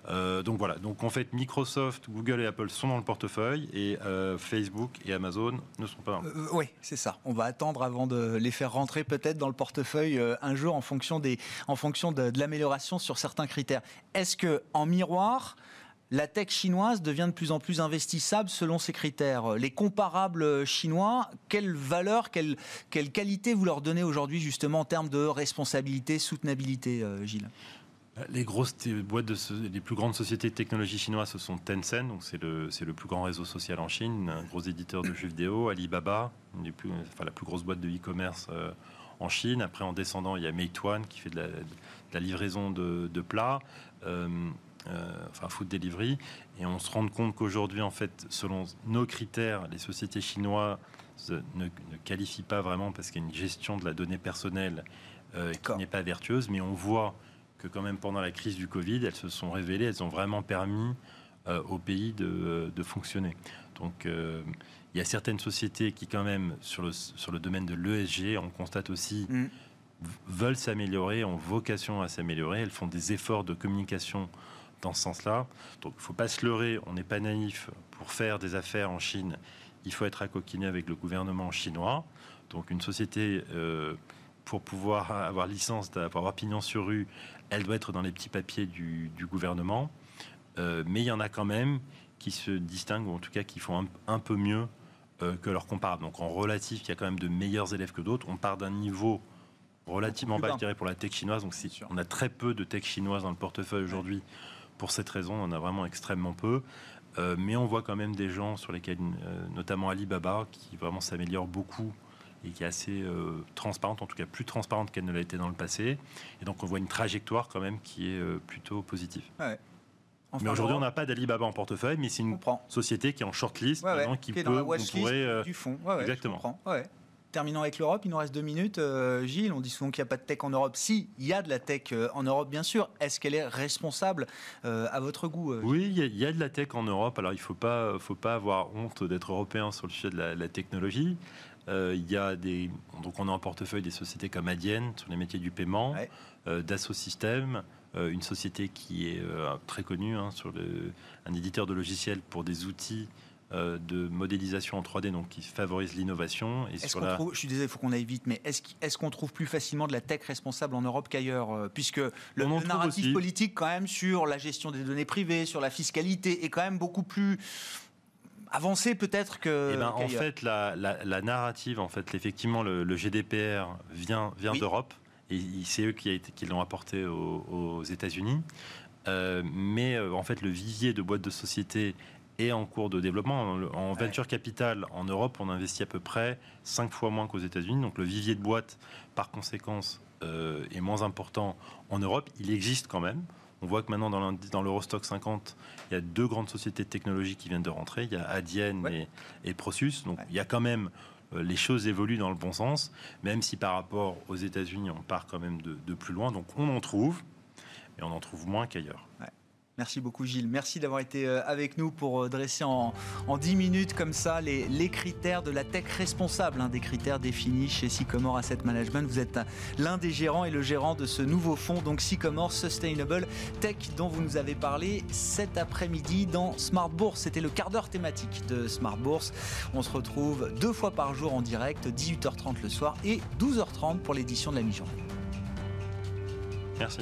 Speaker 6: Euh, donc voilà. Donc en fait, Microsoft, Google et Apple sont dans le portefeuille et euh, Facebook et Amazon ne sont pas.
Speaker 1: oui, c'est ça. On va attendre avant de les faire rentrer peut-être dans le portefeuille un jour en fonction, des, en fonction de, de l'amélioration sur certains critères. Est-ce que en miroir, la tech chinoise devient de plus en plus investissable selon ces critères. Les comparables chinois, quelle valeur, quelle, qualité vous leur donnez aujourd'hui justement en termes de responsabilité, soutenabilité, euh, Gilles?
Speaker 6: Les grosses boîtes, de, plus grandes sociétés de technologie chinoises, ce sont Tencent, donc c'est le, le, plus grand réseau social en Chine, un gros éditeur de jeux vidéo, Alibaba, la plus grosse boîte de e-commerce euh, en Chine. Après, en descendant, il y a Meituan qui fait de la, livraison de, de plats. Euh, euh, enfin food delivery, et on se rend compte qu'aujourd'hui, en fait, selon nos critères, les sociétés chinoises ne, ne qualifient pas vraiment parce qu'il y a une gestion de la donnée personnelle euh, qui n'est pas vertueuse, mais on voit que quand même pendant la crise du Covid, elles se sont révélées, elles ont vraiment permis au pays de, fonctionner. Donc il y a certaines sociétés qui quand même, sur le, sur le domaine de l'ESG, on constate aussi, mm. veulent s'améliorer, ont vocation à s'améliorer, elles font des efforts de communication dans ce sens-là. Donc il ne faut pas se leurrer, on n'est pas naïf. Pour faire des affaires en Chine, il faut être accoquiné avec le gouvernement chinois. Donc une société, euh, pour pouvoir avoir licence, pour avoir pignon sur rue, elle doit être dans les petits papiers du, gouvernement. Euh, mais il y en a quand même qui se distinguent, ou en tout cas qui font un, peu mieux que leurs comparables. Donc en relatif, il y a quand même de meilleurs élèves que d'autres. On part d'un niveau relativement bas, je dirais, pour la tech chinoise. Donc on a très peu de tech chinoise dans le portefeuille aujourd'hui. Pour cette raison, on a vraiment extrêmement peu. Euh, mais on voit quand même des gens sur lesquels, euh, notamment Alibaba, qui vraiment s'améliore beaucoup et qui est assez euh, transparente, en tout cas plus transparente qu'elle ne l'a été dans le passé. Et donc on voit une trajectoire quand même qui est plutôt positive. Mais aujourd'hui, on n'a pas d'Alibaba en portefeuille, mais c'est une société qui est en shortlist, qui, peut,
Speaker 1: pourrait, du fond. exactement terminons avec l'Europe, il nous reste deux minutes. Euh, Gilles, on dit souvent qu'il n'y a pas de tech en Europe. Si, il y a de la tech euh, en Europe, bien sûr. Est-ce qu'elle est responsable euh, à votre goût
Speaker 6: Oui, il y, a de la tech en Europe. Alors, il ne faut pas, faut pas avoir honte d'être européen sur le sujet de la, technologie. il y a des, donc on a en portefeuille des sociétés comme Adyen sur les métiers du paiement, ouais. Dassault Systèmes, une société qui est très connue hein, sur le, un éditeur de logiciels pour des outils euh, de modélisation en 3D donc qui favorise l'innovation.
Speaker 1: Et sur la... je suis désolé, il faut qu'on aille vite, mais est-ce qu'on trouve plus facilement de la tech responsable en Europe qu'ailleurs euh, Puisque le, narratif politique, quand même, sur la gestion des données privées, sur la fiscalité, est quand même beaucoup plus avancé peut-être que.
Speaker 6: Eh ben, en fait, la, narrative, en fait, effectivement, le, GDPR vient, vient d'Europe et c'est eux qui, qui l'ont apporté aux, États-Unis. Euh, mais en fait, le vivier de boîtes de société est en cours de développement. En venture capital, en Europe, on investit à peu près 5 fois moins qu'aux États-Unis. Donc le vivier de boîte, par conséquence, euh, est moins important en Europe. Il existe quand même. On voit que maintenant, dans l'Eurostock 50, il y a deux grandes sociétés de technologie qui viennent de rentrer. Il y a Adyen et, et, Prosus. Donc il y a quand même euh, les choses évoluent dans le bon sens, même si par rapport aux États-Unis, on part quand même de, de, plus loin. Donc on en trouve, mais on en trouve moins qu'ailleurs.
Speaker 1: Merci beaucoup Gilles. Merci d'avoir été euh, avec nous pour euh, dresser en, en 10 minutes comme ça les, critères de la tech responsable, hein, des critères définis chez Sycomore Asset Management. Vous êtes l'un des gérants et le gérant de ce nouveau fonds, donc Sycomore Sustainable Tech, dont vous nous avez parlé cet après-midi dans Smart Bourse. C'était le quart d'heure thématique de Smart Bourse. On se retrouve deux fois par jour en direct, 18h30 le soir et 12h30 pour l'édition de la mi-journée.
Speaker 6: Merci.